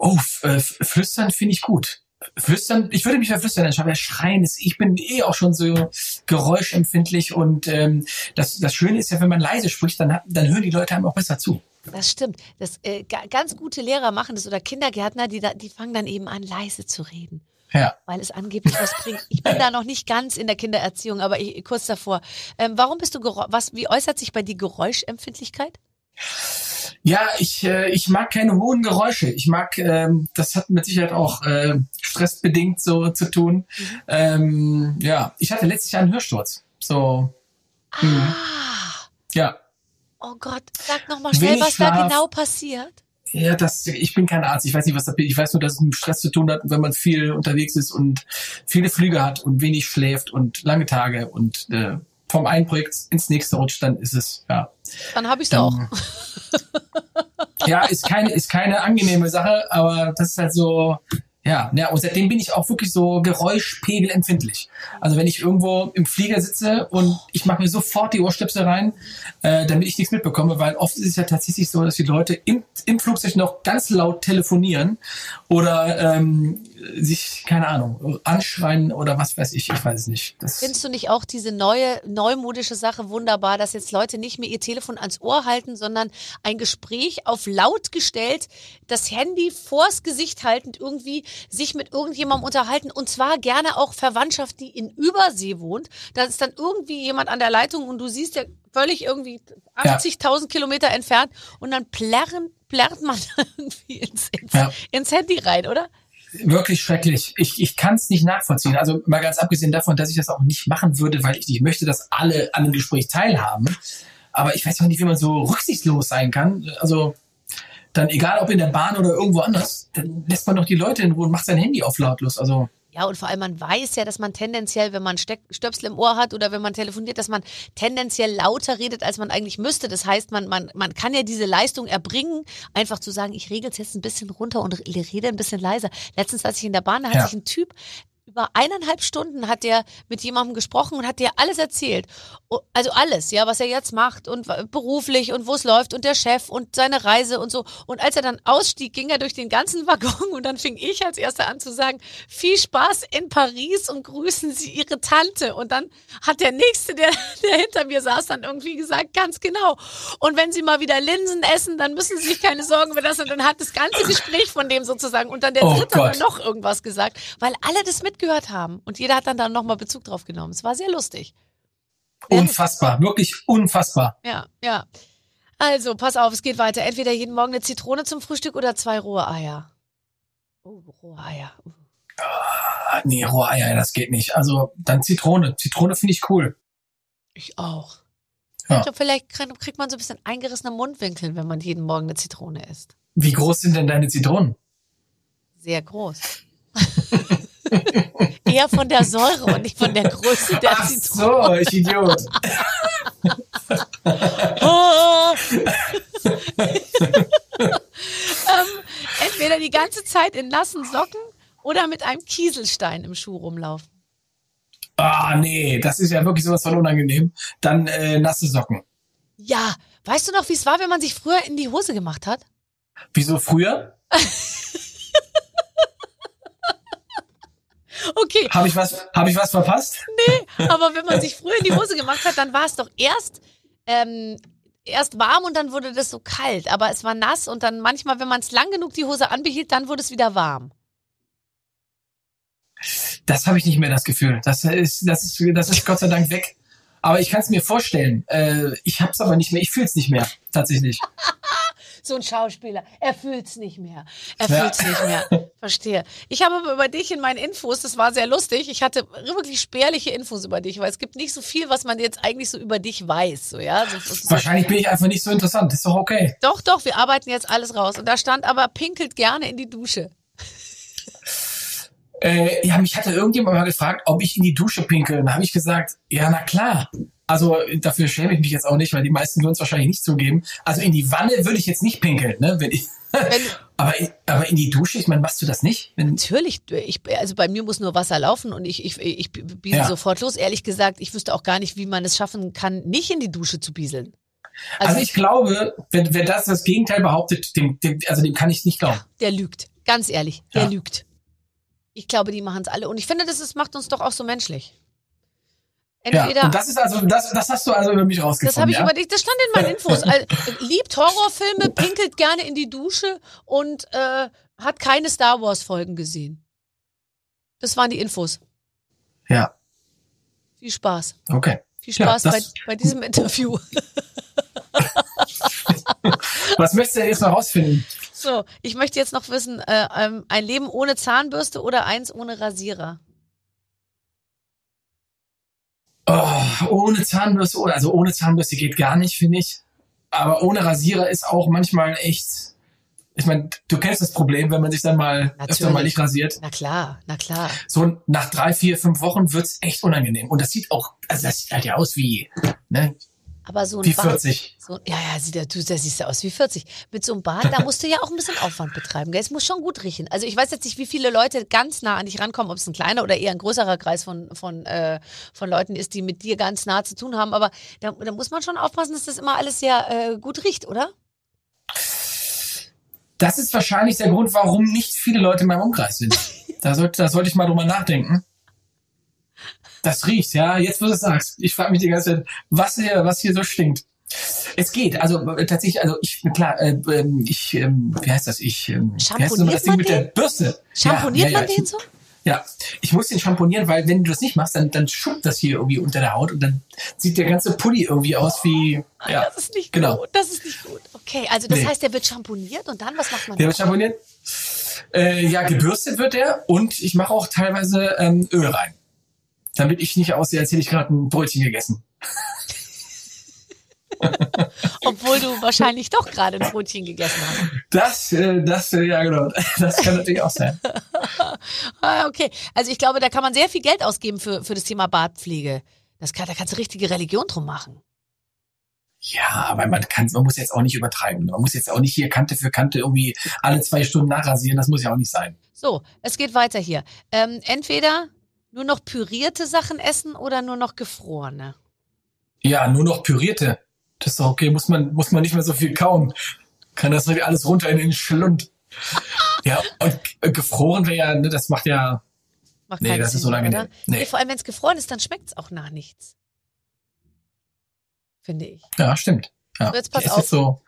Oh, äh, flüstern finde ich gut. Flüstern, ich würde mich für Flüstern entscheiden, weil Schreien ist, ich bin eh auch schon so geräuschempfindlich und ähm, das, das Schöne ist ja, wenn man leise spricht, dann, dann hören die Leute einem auch besser zu. Das stimmt. Das, äh, ganz gute Lehrer machen das oder Kindergärtner, die, da, die fangen dann eben an, leise zu reden. Ja. Weil es angeblich was bringt. Ich bin da noch nicht ganz in der Kindererziehung, aber ich, kurz davor. Ähm, warum bist du, was, wie äußert sich bei dir Geräuschempfindlichkeit? Ja, ich, äh, ich mag keine hohen Geräusche. Ich mag, ähm, das hat mit Sicherheit auch äh, stressbedingt so zu tun. Mhm. Ähm, ja, ich hatte letztes Jahr einen Hörsturz. So. Ah. Ja. Oh Gott, sag nochmal schnell, was Schlaf. da genau passiert. Ja, das, ich bin kein Arzt. Ich weiß nicht, was da, ich weiß nur, dass es mit Stress zu tun hat, wenn man viel unterwegs ist und viele Flüge hat und wenig schläft und lange Tage und äh, vom einen Projekt ins nächste rutscht, dann ist es, ja. Dann habe ich es auch. ja, ist keine, ist keine angenehme Sache, aber das ist halt so, ja, ja, und seitdem bin ich auch wirklich so geräuschpegelempfindlich. Also wenn ich irgendwo im Flieger sitze und ich mache mir sofort die Ohrstöpsel rein, äh, damit ich nichts mitbekomme, weil oft ist es ja tatsächlich so, dass die Leute im, im Flugzeug noch ganz laut telefonieren oder ähm, sich, keine Ahnung, anschreien oder was weiß ich, ich weiß es nicht. Das Findest du nicht auch diese neue, neumodische Sache wunderbar, dass jetzt Leute nicht mehr ihr Telefon ans Ohr halten, sondern ein Gespräch auf laut gestellt, das Handy vors Gesicht haltend irgendwie sich mit irgendjemandem unterhalten und zwar gerne auch Verwandtschaft, die in Übersee wohnt. Da ist dann irgendwie jemand an der Leitung und du siehst ja völlig irgendwie 80.000 ja. Kilometer entfernt und dann plärren, plärrt man irgendwie ins, ins, ja. ins Handy rein, oder? Wirklich schrecklich. Ich, ich kann es nicht nachvollziehen. Also mal ganz abgesehen davon, dass ich das auch nicht machen würde, weil ich nicht möchte, dass alle an dem Gespräch teilhaben. Aber ich weiß auch nicht, wie man so rücksichtslos sein kann. Also dann egal ob in der Bahn oder irgendwo anders, dann lässt man doch die Leute in Ruhe und macht sein Handy auf lautlos. Also ja, und vor allem man weiß ja, dass man tendenziell, wenn man Steck Stöpsel im Ohr hat oder wenn man telefoniert, dass man tendenziell lauter redet, als man eigentlich müsste. Das heißt, man, man, man kann ja diese Leistung erbringen, einfach zu sagen, ich regel es jetzt ein bisschen runter und rede ein bisschen leiser. Letztens, als ich in der Bahn, da hat ja. sich ein Typ über eineinhalb Stunden hat er mit jemandem gesprochen und hat dir alles erzählt. Also alles, ja, was er jetzt macht und beruflich und wo es läuft und der Chef und seine Reise und so. Und als er dann ausstieg, ging er durch den ganzen Waggon und dann fing ich als Erster an zu sagen, viel Spaß in Paris und grüßen Sie Ihre Tante. Und dann hat der Nächste, der, der hinter mir saß, dann irgendwie gesagt, ganz genau. Und wenn Sie mal wieder Linsen essen, dann müssen Sie sich keine Sorgen über das. Und dann hat das ganze Gespräch von dem sozusagen und dann der oh Dritte noch irgendwas gesagt, weil alle das mit mitgehört haben. Und jeder hat dann, dann nochmal Bezug drauf genommen. Es war sehr lustig. Unfassbar, wirklich unfassbar. Ja, ja. Also, pass auf, es geht weiter. Entweder jeden Morgen eine Zitrone zum Frühstück oder zwei rohe Eier. Oh, rohe Eier. Uh. Ah, nee, rohe Eier, das geht nicht. Also, dann Zitrone. Zitrone finde ich cool. Ich auch. Ja. Ich vielleicht kriegt man so ein bisschen eingerissene Mundwinkel, wenn man jeden Morgen eine Zitrone isst. Wie groß sind denn deine Zitronen? Sehr groß. Eher von der Säure und nicht von der Größe der Ach Zitrone. so, ich Idiot. ähm, entweder die ganze Zeit in nassen Socken oder mit einem Kieselstein im Schuh rumlaufen. Ah, nee, das ist ja wirklich sowas von unangenehm. Dann äh, nasse Socken. Ja, weißt du noch, wie es war, wenn man sich früher in die Hose gemacht hat? Wieso früher? Okay. Habe ich was, habe ich was verpasst? Nee, aber wenn man sich früher in die Hose gemacht hat, dann war es doch erst, ähm, erst warm und dann wurde das so kalt. Aber es war nass und dann manchmal, wenn man es lang genug die Hose anbehielt, dann wurde es wieder warm. Das habe ich nicht mehr das Gefühl. Das ist, das ist, das ist Gott sei Dank weg. Aber ich kann es mir vorstellen. Äh, ich habe es aber nicht mehr. Ich fühle es nicht mehr, tatsächlich. so ein Schauspieler. Er fühlt's nicht mehr. Er fühlt's ja. nicht mehr. Verstehe. Ich habe aber über dich in meinen Infos, das war sehr lustig. Ich hatte wirklich spärliche Infos über dich, weil es gibt nicht so viel, was man jetzt eigentlich so über dich weiß. So, ja? So, Wahrscheinlich bin ich einfach nicht so interessant. ist doch okay. Doch, doch, wir arbeiten jetzt alles raus. Und da stand aber, pinkelt gerne in die Dusche. Äh, ja, mich hatte irgendjemand mal gefragt, ob ich in die Dusche pinkel. Dann habe ich gesagt, ja, na klar. Also dafür schäme ich mich jetzt auch nicht, weil die meisten würden es wahrscheinlich nicht zugeben. Also in die Wanne würde ich jetzt nicht pinkeln, ne? Wenn ich, Wenn, aber, aber in die Dusche, ich meine, machst du das nicht? Wenn natürlich, ich, also bei mir muss nur Wasser laufen und ich, ich, ich biesel ja. sofort los. Ehrlich gesagt, ich wüsste auch gar nicht, wie man es schaffen kann, nicht in die Dusche zu bieseln. Also, also ich glaube, wenn, wenn das das Gegenteil behauptet, dem, dem, also dem kann ich nicht glauben. Der lügt, ganz ehrlich, der ja. lügt. Ich glaube, die machen es alle. Und ich finde, das ist, macht uns doch auch so menschlich. Ja, Entweder. und das ist also, das, das hast du also über mich rausgefunden. das habe ich ja? über dich, das stand in meinen Infos. Also, liebt Horrorfilme, pinkelt gerne in die Dusche und äh, hat keine Star Wars-Folgen gesehen. Das waren die Infos. Ja, Viel Spaß. okay. Viel Ja, Spaß bei, das- bei diesem Interview. Was möchtest du denn jetzt mal rausfinden? So, ich möchte jetzt noch wissen, äh, ähm, ein Leben ohne Zahnbürste oder eins ohne Rasierer? Oh, ohne Zahnbürste, also ohne Zahnbürste geht gar nicht, finde ich. Aber ohne Rasierer ist auch manchmal echt. Ich meine, du kennst das Problem, wenn man sich dann mal öfter Natürlich. mal nicht rasiert. Na klar, na klar. So nach drei, vier, fünf Wochen wird's echt unangenehm. Und das sieht auch, also das sieht halt ja aus wie, ne, Aber so ein wie Bart, 40. so, ja, ja, sieht der, du, der siehst ja aus wie 40. Mit so einem Bart, da musst du ja auch ein bisschen Aufwand betreiben. Gell? Es muss schon gut riechen. Also ich weiß jetzt nicht, wie viele Leute ganz nah an dich rankommen, ob es ein kleiner oder eher ein größerer Kreis von, von, äh, von Leuten ist, die mit dir ganz nah zu tun haben. Aber da, da muss man schon aufpassen, dass das immer alles sehr äh, gut riecht, oder? Das ist wahrscheinlich der Grund, warum nicht viele Leute in meinem Umkreis sind. Da sollte, da sollte ich mal drüber nachdenken. Das riecht, ja. Jetzt, wo du es sagst. Ich frage mich die ganze Zeit, was hier, was hier so stinkt. Es geht, also äh, tatsächlich, also ich, klar, äh, ähm, ich, ähm, wie heißt das? Ich, ähm, wie heißt das das Ding mit der Bürste? Schamponiert ja, man ja, den so? Ja, ich muss den schamponieren, weil wenn du das nicht machst, dann, dann schuppt das hier irgendwie unter der Haut und dann sieht der ganze Pulli irgendwie aus wie, ja, Das ist nicht genau. gut. Das ist nicht gut. Okay, also das Nee. heißt, der wird schamponiert und dann, was macht man? Der wird schamponiert. Äh, ja, gebürstet wird der und ich mache auch teilweise ähm, Öl rein. Damit ich nicht aussehe, als hätte ich gerade ein Brötchen gegessen. Obwohl du wahrscheinlich doch gerade ein Brotchen gegessen hast. Das, äh, das, äh, ja genau. Das kann natürlich auch sein. Ah, okay. Also ich glaube, da kann man sehr viel Geld ausgeben für, für das Thema Bartpflege. Das kann, da kannst du richtige Religion drum machen. Ja, aber man kann, man muss jetzt auch nicht übertreiben. Man muss jetzt auch nicht hier Kante für Kante irgendwie alle zwei Stunden nachrasieren. Das muss ja auch nicht sein. So, es geht weiter hier. Ähm, entweder nur noch pürierte Sachen essen oder nur noch gefrorene. Ja, nur noch pürierte. Das ist doch okay. Muss man, muss man nicht mehr so viel kauen. Kann das nicht alles runter in den Schlund. Ja, und gefroren wäre ja, ne, das macht ja, Macht Nee, das ist Sinn, unangenehm. oder? Nee. Nee, vor allem, wenn es gefroren ist, dann schmeckt es auch nach nichts. Finde ich. ja, stimmt. Ja. So, jetzt pass auf. so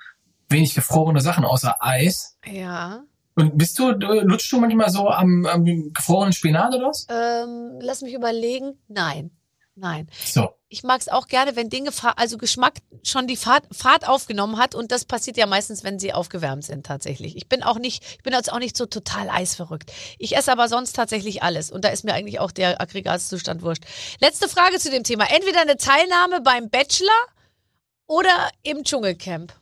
wenig gefrorene Sachen außer Eis. Ja. Und bist du, lutschst du manchmal so am, am gefrorenen Spinat oder was? Ähm, lass mich überlegen. Nein. Nein. So. Ich mag es auch gerne, wenn Dinge, also Geschmack schon die Fahrt, Fahrt aufgenommen hat und das passiert ja meistens, wenn sie aufgewärmt sind tatsächlich. Ich bin auch nicht, ich bin jetzt auch nicht so total eisverrückt. Ich esse aber sonst tatsächlich alles und da ist mir eigentlich auch der Aggregatzustand wurscht. Letzte Frage zu dem Thema. Entweder eine Teilnahme beim Bachelor oder im Dschungelcamp.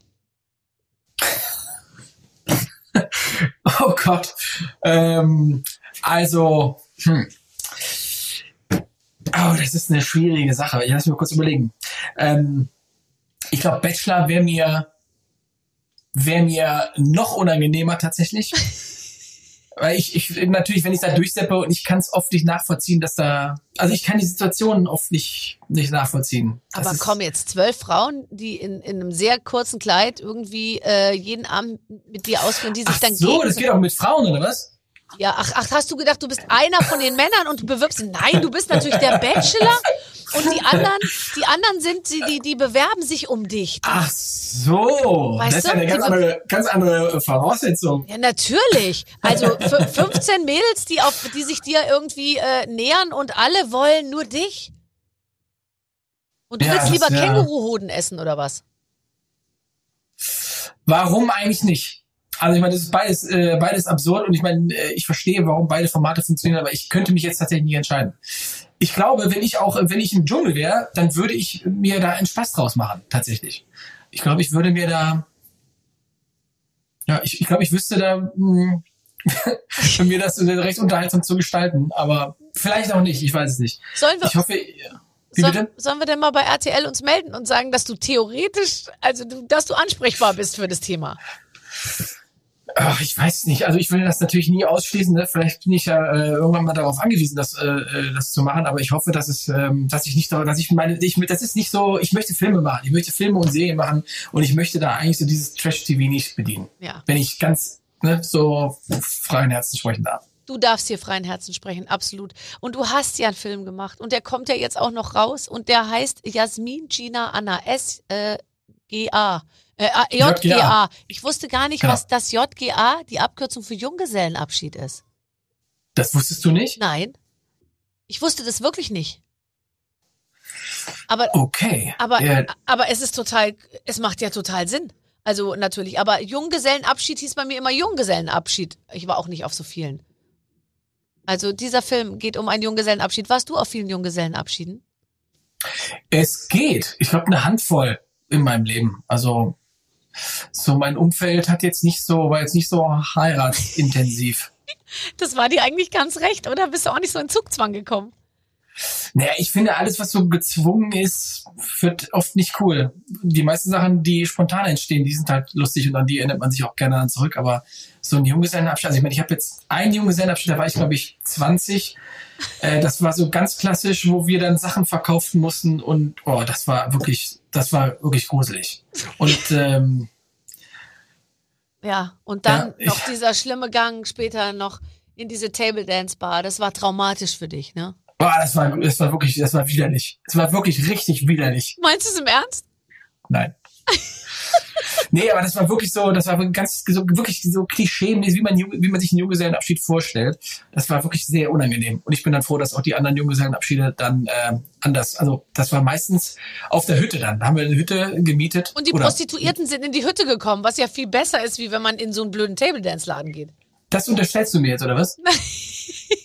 Oh Gott. Ähm, also, hm. Oh, das ist eine schwierige Sache. Ich lass mich mal kurz überlegen. Ähm, ich glaube, Bachelor wäre mir, wäre mir noch unangenehmer tatsächlich. Weil ich, ich, natürlich, wenn ich da durchseppe und ich kann es oft nicht nachvollziehen, dass da, also ich kann die Situationen oft nicht, nicht nachvollziehen. Das Aber komm jetzt, zwölf Frauen, die in, in einem sehr kurzen Kleid irgendwie äh, jeden Abend mit dir ausführen, die sich Ach dann so, das geht auch mit Frauen, oder was? Ja, ach, ach, hast du gedacht, du bist einer von den Männern und du bewirbst? Nein, du bist natürlich der Bachelor und die anderen, die anderen sind, die, die, die bewerben sich um dich. Ach so, Weißt das ist ja eine ganz andere, ganz andere Voraussetzung. Ja, natürlich. Also f- 15 Mädels, die auf, die sich dir irgendwie äh, nähern und alle wollen nur dich. Und du Ja, willst lieber ja. Känguruhoden essen oder was? Warum eigentlich nicht? Also ich meine, das ist beides, äh, beides absurd und ich meine, äh, ich verstehe, warum beide Formate funktionieren, aber ich könnte mich jetzt tatsächlich nicht entscheiden. Ich glaube, wenn ich auch, wenn ich im Dschungel wäre, dann würde ich mir da einen Spaß draus machen, tatsächlich. Ich glaube, ich würde mir da, ja, ich, ich glaube, ich wüsste da, mh, mir das recht unterhaltsam zu gestalten, aber vielleicht auch nicht, ich weiß es nicht. Sollen wir, Ich hoffe, sollen, sollen wir denn mal bei RTL uns melden und sagen, dass du theoretisch, also du, dass du ansprechbar bist für das Thema? Ach, ich weiß nicht. Also ich will das natürlich nie ausschließen. Ne? Vielleicht bin ich ja äh, irgendwann mal darauf angewiesen, das, äh, äh, das zu machen. Aber ich hoffe, dass es, ähm, dass ich nicht, da- dass ich meine, ich, das ist nicht so. Ich möchte Filme machen. Ich möchte Filme und Serien machen und ich möchte da eigentlich so dieses Trash-TV nicht bedienen. Ja. Wenn ich ganz ne, so freien Herzen sprechen darf. Du darfst hier freien Herzen sprechen, absolut. Und du hast ja einen Film gemacht und der kommt ja jetzt auch noch raus und der heißt Jasmin Gina Anna S äh, G A äh, JGA. JGA. Ich wusste gar nicht, Genau. was das JGA, die Abkürzung für Junggesellenabschied ist. Das wusstest du nicht? Nein. Ich wusste das wirklich nicht. Aber Okay. aber, Ja, aber es ist total, es macht ja total Sinn. Also natürlich, aber Junggesellenabschied hieß bei mir immer Junggesellenabschied. Ich war auch nicht auf so vielen. Also dieser Film geht um einen Junggesellenabschied. Warst du auf vielen Junggesellenabschieden? es geht. Ich glaube, eine Handvoll in meinem Leben. Also so mein Umfeld hat jetzt nicht so, war jetzt nicht so heiratsintensiv. Das war dir eigentlich ganz recht, oder? Bist du auch nicht so in Zugzwang gekommen? Naja, ich finde, alles, was so gezwungen ist, wird oft nicht cool. Die meisten Sachen, die spontan entstehen, die sind halt lustig und an die erinnert man sich auch gerne dann zurück. Aber so ein Junggesellenabschied, also ich meine, ich habe jetzt einen Junggesellenabschied, da war ich, glaube ich, 20. Äh, das war so ganz klassisch, wo wir dann Sachen verkaufen mussten und oh, das war wirklich, das war wirklich gruselig. Und ähm, Ja, und dann Ja, noch ich- dieser schlimme Gang später noch in diese Table Dance Bar. Das war traumatisch für dich, ne? boah, das war, das war wirklich, das war widerlich. Das war wirklich richtig widerlich. Meinst du es im Ernst? Nein. nee, aber das war wirklich so, das war ganz so, wirklich so klischee, wie man, wie man sich einen Junggesellenabschied vorstellt. Das war wirklich sehr unangenehm. Und ich bin dann froh, dass auch die anderen Junggesellenabschiede dann ähm, anders, also das war meistens auf der Hütte dann. Da haben wir eine Hütte gemietet. Und die Oder- Prostituierten sind in die Hütte gekommen, was ja viel besser ist, wie wenn man in so einen blöden Table Dance Laden geht. Das unterstellst du mir jetzt, oder was?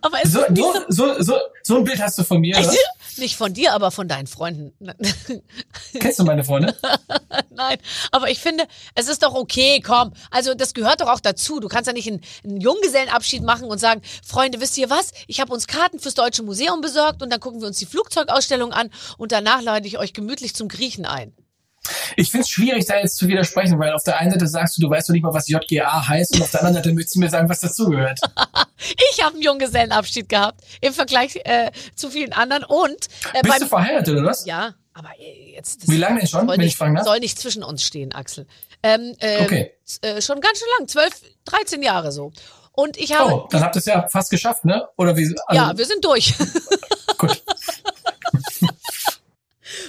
Aber es So, so, so, so, so ein Bild hast du von mir, oder? nicht von dir, aber von deinen Freunden. Kennst du meine Freunde? Nein, aber ich finde, es ist doch okay, komm. Also das gehört doch auch dazu. Du kannst ja nicht einen, einen Junggesellenabschied machen und sagen, Freunde, wisst ihr was? Ich habe uns Karten fürs Deutsche Museum besorgt und dann gucken wir uns die Flugzeugausstellung an und danach lade ich euch gemütlich zum Griechen ein. Ich finde es schwierig, da jetzt zu widersprechen, weil auf der einen Seite sagst du, du weißt doch nicht mal, was JGA heißt, und auf der anderen Seite willst du mir sagen, was dazugehört. Ich habe einen Junggesellenabschied gehabt im Vergleich äh, zu vielen anderen und äh, Bist du verheiratet, oder was? ja, aber äh, jetzt Wie lange denn schon, soll wenn nicht, ich fragen darf? soll nicht zwischen uns stehen, Axel. Ähm, ähm, Okay. äh, schon ganz schön lang, 12, 13 Jahre so. Und ich habe Oh, dann habt ihr es ja fast geschafft, ne? Oder wie? Also, ja, wir sind durch. gut.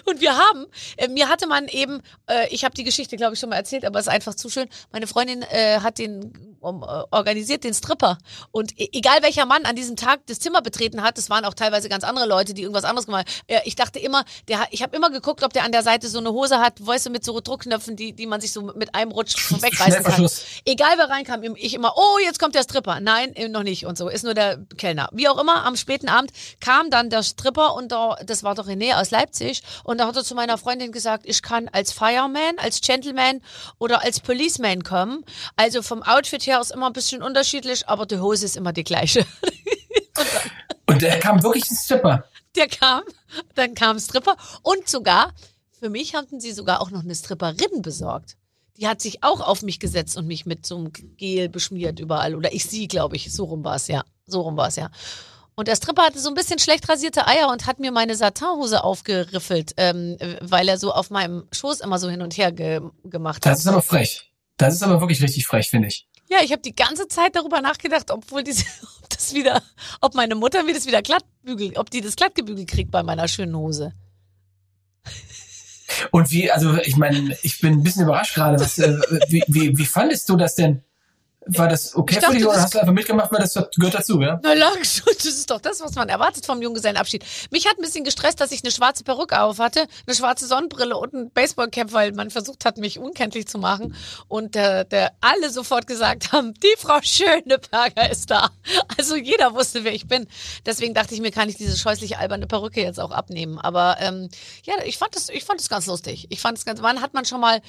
Und wir haben, äh, mir hatte man eben, äh, ich habe die Geschichte, glaube ich, schon mal erzählt, aber es ist einfach zu schön. Meine Freundin äh, hat den um, äh, organisiert, den Stripper. Und e egal welcher Mann an diesem Tag das Zimmer betreten hat, das waren auch teilweise ganz andere Leute, die irgendwas anderes gemacht haben. Ich dachte immer, der, ich habe immer geguckt, ob der an der Seite so eine Hose hat, weißt du, mit so Druckknöpfen, die, die man sich so mit einem Rutsch wegreißen kann. Egal wer reinkam, ich immer, oh, jetzt kommt der Stripper. Nein, äh, noch nicht und so, ist nur der Kellner. Wie auch immer, am späten Abend kam dann der Stripper und da, das war doch René aus Leipzig und da hat er zu meiner Freundin gesagt, ich kann als Fireman, als Gentleman oder als Policeman kommen. Also vom Outfit her ist immer ein bisschen unterschiedlich, aber die Hose ist immer die gleiche. Und der kam wirklich ein Stripper. Der kam, dann kam ein Stripper und sogar, für mich hatten sie sogar auch noch eine Stripperin besorgt. Die hat sich auch auf mich gesetzt und mich mit so einem Gel beschmiert überall. Oder ich sie, glaube ich. So rum war es, ja. So rum war es, ja. Und der Stripper hatte so ein bisschen schlecht rasierte Eier und hat mir meine Satinhose aufgeriffelt, ähm, weil er so auf meinem Schoß immer so hin und her ge gemacht hat. Das ist aber frech. Das ist aber wirklich richtig frech, finde ich. Ja, ich habe die ganze Zeit darüber nachgedacht, obwohl diese, ob das wieder, ob meine Mutter mir das wieder glatt bügelt, ob die das glatt gebügelt kriegt bei meiner schönen Hose. Und wie, also ich meine, ich bin ein bisschen überrascht gerade. Was, äh, wie, wie, wie fandest du das denn? War das okay Ich für dachte, dich oder hast du einfach mitgemacht, weil das gehört dazu, ja? Na lang schon, das ist doch das, was man erwartet vom Junggesellenabschied. Mich hat ein bisschen gestresst, dass ich eine schwarze Perücke auf hatte, eine schwarze Sonnenbrille und ein Baseballcap, weil man versucht hat, mich unkenntlich zu machen. Und der, der alle sofort gesagt haben, die Frau Schöneberger ist da. Also jeder wusste, wer ich bin. Deswegen dachte ich mir, kann ich diese scheußliche alberne Perücke jetzt auch abnehmen. Aber ähm, ja, ich fand das, ich fand das ganz lustig. Ich fand es ganz, wann hat man schon mal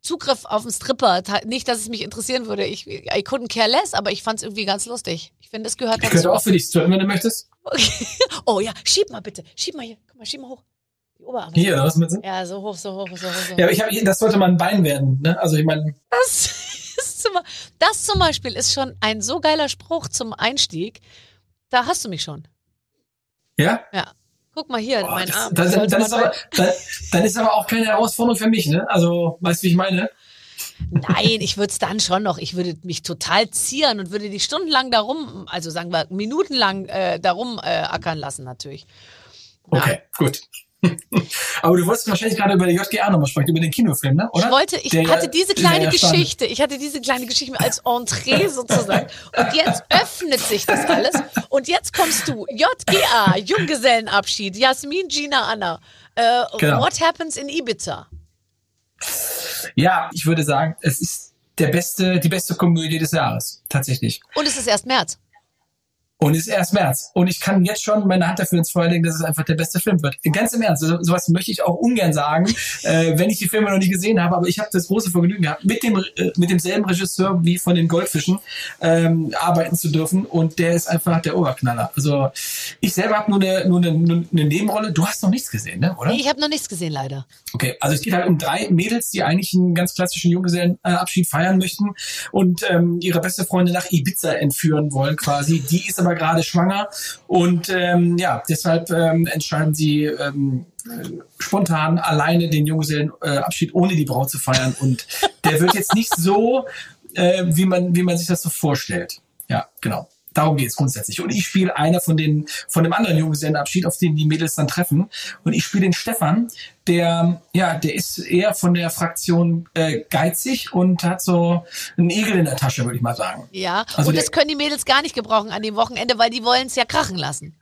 Zugriff auf einen Stripper? Nicht, dass es mich interessieren würde. Ich, I couldn't care less, aber ich fand es irgendwie ganz lustig. Ich finde, es gehört Ich dazu. könnte auch für dich strippen, wenn du möchtest. Okay. Oh ja, schieb mal bitte. Schieb mal hier. Guck mal, schieb mal hoch. Die Oberarme. Hier, oder was mit so? Ja, so hoch, so hoch, so hoch. So. Ja, aber ich hab, das sollte mal ein Bein werden, ne? Also ich meine, Das, ist zum, das zum Beispiel ist schon ein so geiler Spruch zum Einstieg. Da hast du mich schon. ja? Ja. Guck mal hier, Boah, mein das, Arm. das, dann, man ist aber, dann, dann ist aber auch keine Herausforderung für mich, ne? Also, weißt du, wie ich meine? Nein, ich würde es dann schon noch, ich würde mich total zieren und würde die stundenlang darum, also sagen wir minutenlang äh, darum äh, ackern lassen natürlich. Ja. Okay, gut. Aber du wolltest wahrscheinlich gerade über die JGA nochmal sprechen, über den Kinofilm, ne? oder? Ich wollte, ich Der ja- hatte diese kleine. Geschichte, ich hatte diese kleine Geschichte als Entree sozusagen. Und jetzt öffnet sich das alles. Und jetzt kommst du, JGA, Junggesellenabschied, Jasmin, Gina, Anna. Äh, Genau. What happens in Ibiza? Ja, ich würde sagen, es ist der beste, die beste Komödie des Jahres. Tatsächlich. Und es ist erst März. Und es ist erst März. Und ich kann jetzt schon meine Hand dafür ins Feuer legen, dass es einfach der beste Film wird. Ganz im Ernst. So, sowas möchte ich auch ungern sagen, äh, wenn ich die Filme noch nicht gesehen habe. Aber ich habe das große Vergnügen gehabt, mit dem äh, mit demselben Regisseur wie von den Goldfischen ähm, arbeiten zu dürfen. Und der ist einfach der Oberknaller. Also ich selber habe nur eine nur eine, nur eine Nebenrolle. Du hast noch nichts gesehen, ne? Oder? Ich habe noch nichts gesehen, leider. Okay, also es geht halt um drei Mädels, die eigentlich einen ganz klassischen Junggesellenabschied feiern möchten und ähm, ihre beste Freundin nach Ibiza entführen wollen quasi. Die ist aber gerade schwanger und ähm, ja, deshalb ähm, entscheiden sie ähm, äh, spontan alleine den Junggesellenabschied ohne die Braut zu feiern und der wird jetzt nicht so, äh, wie man wie man sich das so vorstellt. Ja, genau. Darum geht es grundsätzlich. Und ich spiele einer von den, von dem anderen Junggesellenabschied, auf den die Mädels dann treffen. Und ich spiele den Stefan, der, ja, der ist eher von der Fraktion äh, geizig und hat so einen Igel in der Tasche, würde ich mal sagen. Ja. Also und das können die Mädels gar nicht gebrauchen an dem Wochenende, weil die wollen es ja krachen lassen.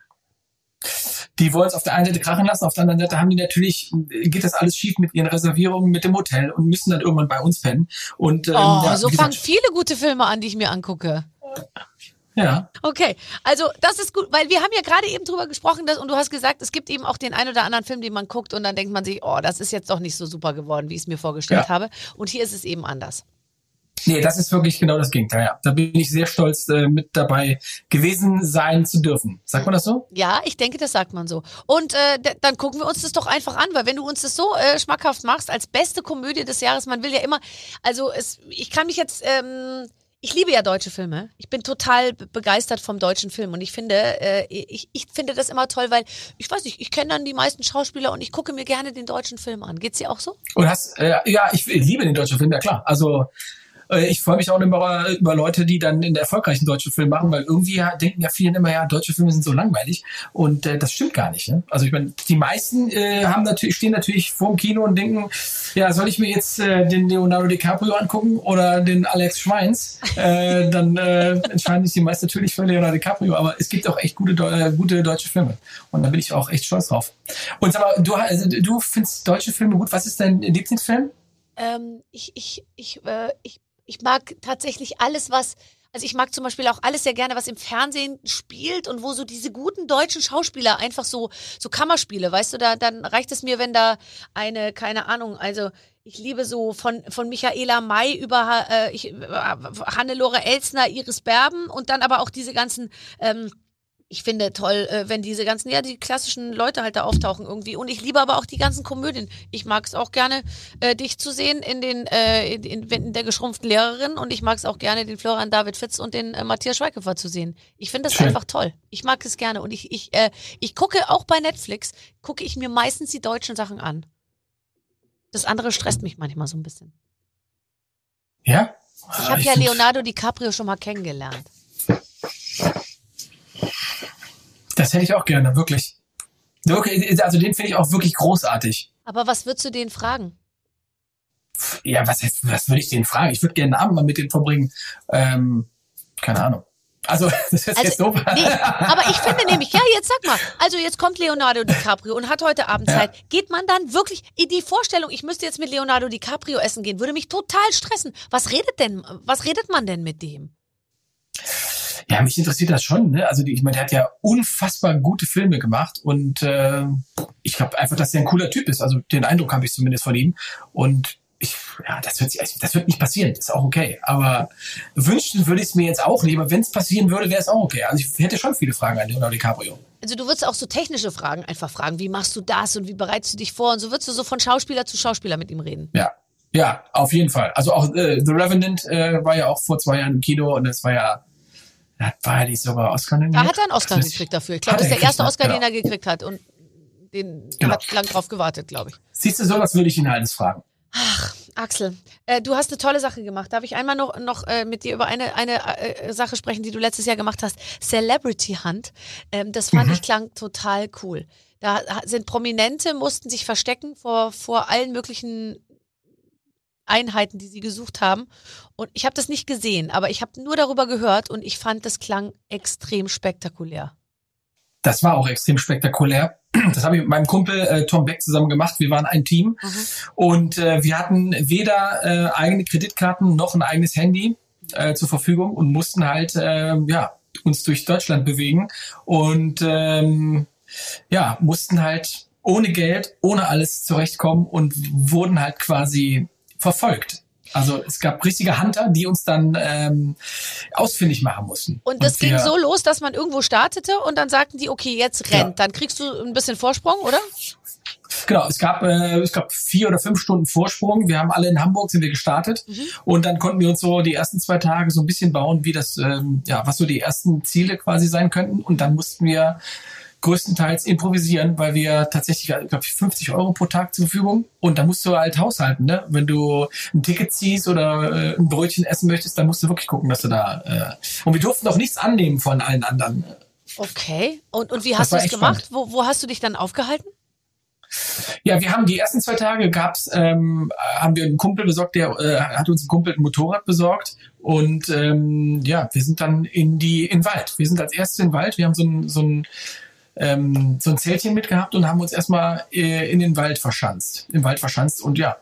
Die wollen es auf der einen Seite krachen lassen, auf der anderen Seite haben die natürlich, geht das alles schief mit ihren Reservierungen mit dem Hotel und müssen dann irgendwann bei uns pennen. Und, ähm, Oh, ja, so fangen viele gute Filme an, die ich mir angucke. Ja. Okay, also das ist gut, weil wir haben ja gerade eben drüber gesprochen dass, und du hast gesagt, es gibt eben auch den ein oder anderen Film, den man guckt und dann denkt man sich, oh, das ist jetzt doch nicht so super geworden, wie ich es mir vorgestellt Ja. habe. Und hier ist es eben anders. Nee, das ist wirklich genau das Gegenteil. Ja. Da bin ich sehr stolz, äh, mit dabei gewesen sein zu dürfen. Sagt man das so? Ja, ich denke, das sagt man so. Und äh, dann gucken wir uns das doch einfach an, weil wenn du uns das so äh, schmackhaft machst, als beste Komödie des Jahres, man will ja immer, also es, ich kann mich jetzt, ähm, ich liebe ja deutsche Filme. Ich bin total be- begeistert vom deutschen Film und ich finde, äh, ich, ich finde das immer toll, weil ich weiß nicht, ich kenne dann die meisten Schauspieler und ich gucke mir gerne den deutschen Film an. Geht's dir auch so? Und hast, äh, ja, ich, ich liebe den deutschen Film, ja klar. Also ich freue mich auch immer über Leute, die dann den erfolgreichen deutschen Film machen, weil irgendwie denken ja viele immer, ja, deutsche Filme sind so langweilig. Und äh, das stimmt gar nicht. Ne? Also ich meine, die meisten äh, haben natürlich, stehen natürlich vor dem Kino und denken, ja, soll ich mir jetzt äh, den Leonardo DiCaprio angucken oder den Alex Schweins? Äh, dann äh, entscheiden sich die meisten natürlich für Leonardo DiCaprio, aber es gibt auch echt gute, äh, gute deutsche Filme. Und da bin ich auch echt stolz drauf. Und sag mal, du, also, du findest deutsche Filme gut. Was ist dein Lieblingsfilm? Ähm, ich, ich, ich, äh, ich, ich mag tatsächlich alles, was. Also ich mag zum Beispiel auch alles sehr gerne, was im Fernsehen spielt und wo so diese guten deutschen Schauspieler einfach so so Kammerspiele, weißt du, da dann reicht es mir, wenn da eine keine Ahnung, also ich liebe so von von Michaela May über äh, ich, äh, Hannelore Elsner, Iris Berben und dann aber auch diese ganzen ähm, ich finde toll, äh, wenn diese ganzen, ja, die klassischen Leute halt da auftauchen irgendwie. Und ich liebe aber auch die ganzen Komödien. Ich mag es auch gerne, äh, dich zu sehen in den, äh, in, in, in der geschrumpften Lehrerin und ich mag es auch gerne, den Florian David Fitz und den äh, Matthias Schweighöfer zu sehen. Ich finde das Schön. einfach toll. Ich mag es gerne und ich, ich, äh, ich gucke auch bei Netflix, gucke ich mir meistens die deutschen Sachen an. Das andere stresst mich manchmal so ein bisschen. Ja? Ich habe ja Leonardo DiCaprio schon mal kennengelernt. Das hätte ich auch gerne, wirklich. Wirklich, Also den finde ich auch wirklich großartig. Aber was würdest du denen fragen? Ja, was, heißt- was würde ich den fragen? Ich würde gerne einen Abend mal mit denen verbringen. Ähm, keine Ahnung. Also, das ist Also, jetzt so. nee, aber ich finde nämlich, ja, jetzt sag mal, also jetzt kommt Leonardo DiCaprio und hat heute Abend Ja. Zeit. Geht man dann wirklich in die Vorstellung, ich müsste jetzt mit Leonardo DiCaprio essen gehen, würde mich total stressen. Was redet denn, was redet man denn mit dem? Ja, mich interessiert das schon. Ne? Also die, ich meine, der hat ja unfassbar gute Filme gemacht und äh, ich glaube einfach, dass er ein cooler Typ ist. Also den Eindruck habe ich zumindest von ihm. Und ich, ja, das wird, also das wird nicht passieren. Ist auch okay. Aber wünschen würde ich es mir jetzt auch nicht. Aber wenn es passieren würde, wäre es auch okay. Also ich hätte schon viele Fragen an Leonardo DiCaprio. Also du würdest auch so technische Fragen einfach fragen, wie machst du das und wie bereitest du dich vor und so würdest du so von Schauspieler zu Schauspieler mit ihm reden. Ja. Ja, auf jeden Fall. Also auch äh, The Revenant äh, war ja auch vor zwei Jahren im Kino und das war ja, ja war ja nicht sogar Oscar Da nominiert? hat er einen Oscar Das gekriegt dafür. Ich glaube, das ist er der erste Oscar, ne? den er gekriegt hat und den Genau. hat lang drauf gewartet, glaube ich. Siehst du, sowas würde ich ihn alles fragen. Axel, äh, du hast eine tolle Sache gemacht. Darf ich einmal noch, noch äh, mit dir über eine, eine äh, Sache sprechen, die du letztes Jahr gemacht hast? Celebrity Hunt. Ähm, das fand Mhm. ich klang total cool. Da sind Prominente, mussten sich verstecken vor, vor allen möglichen Einheiten, die sie gesucht haben. Und ich habe das nicht gesehen, aber ich habe nur darüber gehört und ich fand, das klang extrem spektakulär. Das war auch extrem spektakulär. Das habe ich mit meinem Kumpel äh, Tom Beck zusammen gemacht. Wir waren ein Team und äh, wir hatten weder äh, eigene Kreditkarten noch ein eigenes Handy äh, zur Verfügung und mussten halt äh, ja uns durch Deutschland bewegen und ähm, ja mussten halt ohne Geld, ohne alles zurechtkommen und wurden halt quasi verfolgt. Also es gab richtige Hunter, die uns dann ähm, ausfindig machen mussten. Und das ging wir- so los, dass man irgendwo startete und dann sagten die, okay, jetzt rennt. Ja. Dann kriegst du ein bisschen Vorsprung, oder? Genau, es gab, äh, ich glaube, vier oder fünf Stunden Vorsprung. Wir haben alle in Hamburg sind wir gestartet und dann konnten wir uns so die ersten zwei Tage so ein bisschen bauen, wie das, ähm, ja, was so die ersten Ziele quasi sein könnten. Und dann mussten wir größtenteils improvisieren, weil wir tatsächlich, ich glaube, 50 Euro pro Tag zur Verfügung und da musst du halt haushalten, ne? Wenn du ein Ticket ziehst oder äh, ein Brötchen essen möchtest, dann musst du wirklich gucken, dass du da. Äh, und wir durften auch nichts annehmen von allen anderen. Okay. Und, und wie hast du es gemacht? Wo, wo hast du dich dann aufgehalten? Ja, wir haben die ersten zwei Tage gab's, ähm, haben wir einen Kumpel besorgt, der äh, hat uns ein Kumpel ein Motorrad besorgt und ähm, ja, wir sind dann in die in den Wald. Wir sind als erstes in den Wald. Wir haben so ein so ein ähm, so ein Zeltchen mitgehabt und haben uns erstmal äh, in den Wald verschanzt, im Wald verschanzt und ja,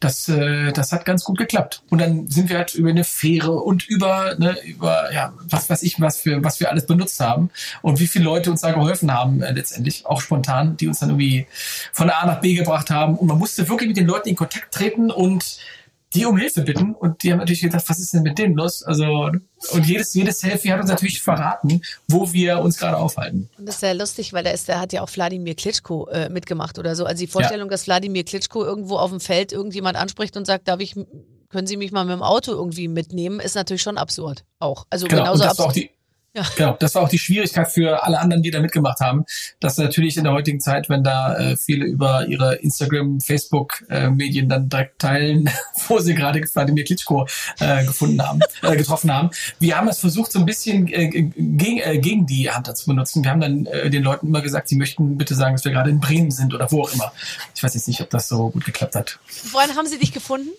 das, äh, das hat ganz gut geklappt. Und dann sind wir halt über eine Fähre und über, ne, über, ja, was weiß ich, was wir, was wir alles benutzt haben und wie viele Leute uns da geholfen haben, äh, letztendlich, auch spontan, die uns dann irgendwie von A nach B gebracht haben. Und man musste wirklich mit den Leuten in Kontakt treten und die um Hilfe bitten. Und die haben natürlich gedacht, was ist denn mit denen los? Also, und jedes, jedes Selfie hat uns natürlich verraten, wo wir uns gerade aufhalten. Und das ist sehr lustig, weil da ist, der hat ja auch Wladimir Klitschko äh, mitgemacht oder so. Also die Vorstellung, dass Wladimir Klitschko irgendwo auf dem Feld irgendjemand anspricht und sagt, darf ich, können Sie mich mal mit dem Auto irgendwie mitnehmen, ist natürlich schon absurd. Auch. Also Genau, genauso absurd. Ja. genau, das war auch die Schwierigkeit für alle anderen, die da mitgemacht haben, dass natürlich in der heutigen Zeit, wenn da äh, viele über ihre Instagram, Facebook äh, Medien dann direkt teilen, wo sie gerade Vladimir Klitschko äh, gefunden haben, äh, getroffen haben. Wir haben es versucht, so ein bisschen äh, gegen, äh, gegen die Hunter zu benutzen. Wir haben dann äh, den Leuten immer gesagt, sie möchten bitte sagen, dass wir gerade in Bremen sind oder wo auch immer. Ich weiß jetzt nicht, ob das so gut geklappt hat. Woran haben Sie dich gefunden?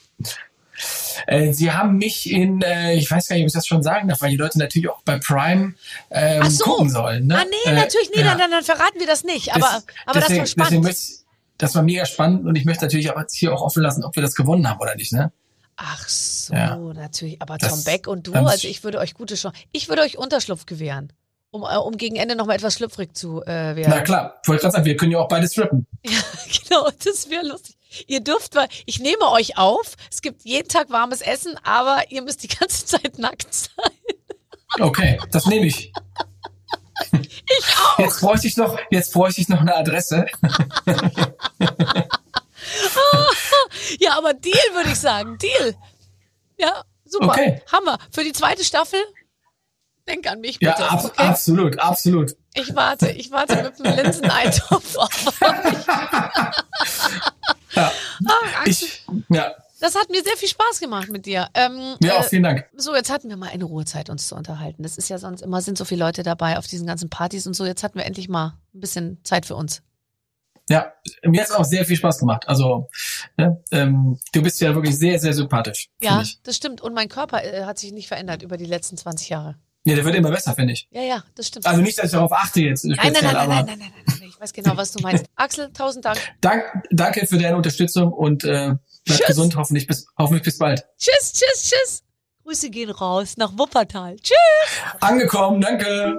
Äh, sie haben mich in, äh, ich weiß gar nicht, ob ich das schon sagen darf, weil die Leute natürlich auch bei Prime ähm, so. gucken sollen. Ne? Ah, nee, Äh, natürlich, nee, ja. dann, dann, verraten wir das nicht. Aber, Das- aber deswegen, das war spannend. ich, das war mega spannend und ich möchte natürlich auch jetzt hier auch offen lassen, ob wir das gewonnen haben oder nicht. Ne? Ach so, Ja. natürlich. Aber Das- Tom Beck und du, also ich würde euch gute Chance. Ich würde euch Unterschlupf gewähren, um, äh, um gegen Ende nochmal etwas schlüpfrig zu äh, werden. Na klar, wollte gerade sagen, wir können ja auch beide strippen. Ja, genau, das wäre lustig. Ihr dürft mal, ich nehme euch auf, es gibt jeden Tag warmes Essen, aber ihr müsst die ganze Zeit nackt sein. Okay, das nehme ich. Ich auch. Jetzt bräuchte ich noch, jetzt bräuchte ich noch eine Adresse. Ja, aber Deal würde ich sagen, Deal. Ja, super. Okay. Hammer. Für die zweite Staffel, denk an mich Ja, bitte. ab, okay? absolut, absolut. Ich warte, ich warte mit dem Linseneintopf auf euch. Ja, Ach, ich, ja, das hat mir sehr viel Spaß gemacht mit dir. Ähm, ja, äh, vielen Dank. So, jetzt hatten wir mal eine Ruhezeit, uns zu unterhalten. Das ist ja sonst immer, sind so viele Leute dabei auf diesen ganzen Partys und so. Jetzt hatten wir endlich mal ein bisschen Zeit für uns. Ja, mir hat es auch sehr viel Spaß gemacht. Also, ne, ähm, du bist ja wirklich sehr, sehr sympathisch. Ja, das stimmt. Und mein Körper äh, hat sich nicht verändert über die letzten 20 Jahre. Ja, der wird immer besser, finde ich. Ja, ja, das stimmt. Also nicht, dass ich darauf achte jetzt. nein, nein, nein, nein, nein, nein, nein, nein, nein. Ich weiß genau, was du meinst. Axel, tausend Dank. Dank, danke für deine Unterstützung und äh, bleib Tschüss. gesund. Hoffentlich bis, hoffentlich bis bald. Tschüss, tschüss, tschüss. Grüße gehen raus nach Wuppertal. Tschüss. Angekommen, danke.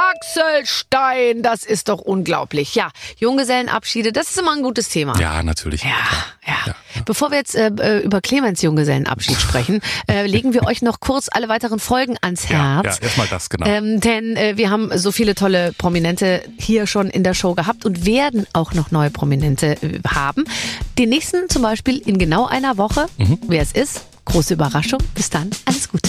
Axel Stein, das ist doch unglaublich. Ja, Junggesellenabschiede, das ist immer ein gutes Thema. Ja, natürlich. Ja, ja. Bevor wir jetzt äh, äh, über Clemens Junggesellenabschied sprechen, äh, legen wir euch noch kurz alle weiteren Folgen ans Ja, Herz. ja erstmal das, genau. Ähm, denn äh, wir haben so viele tolle Prominente hier schon in der Show gehabt und werden auch noch neue Prominente äh, haben. Den nächsten zum Beispiel in genau einer Woche. Wer es ist, große Überraschung. Bis dann, alles Gute.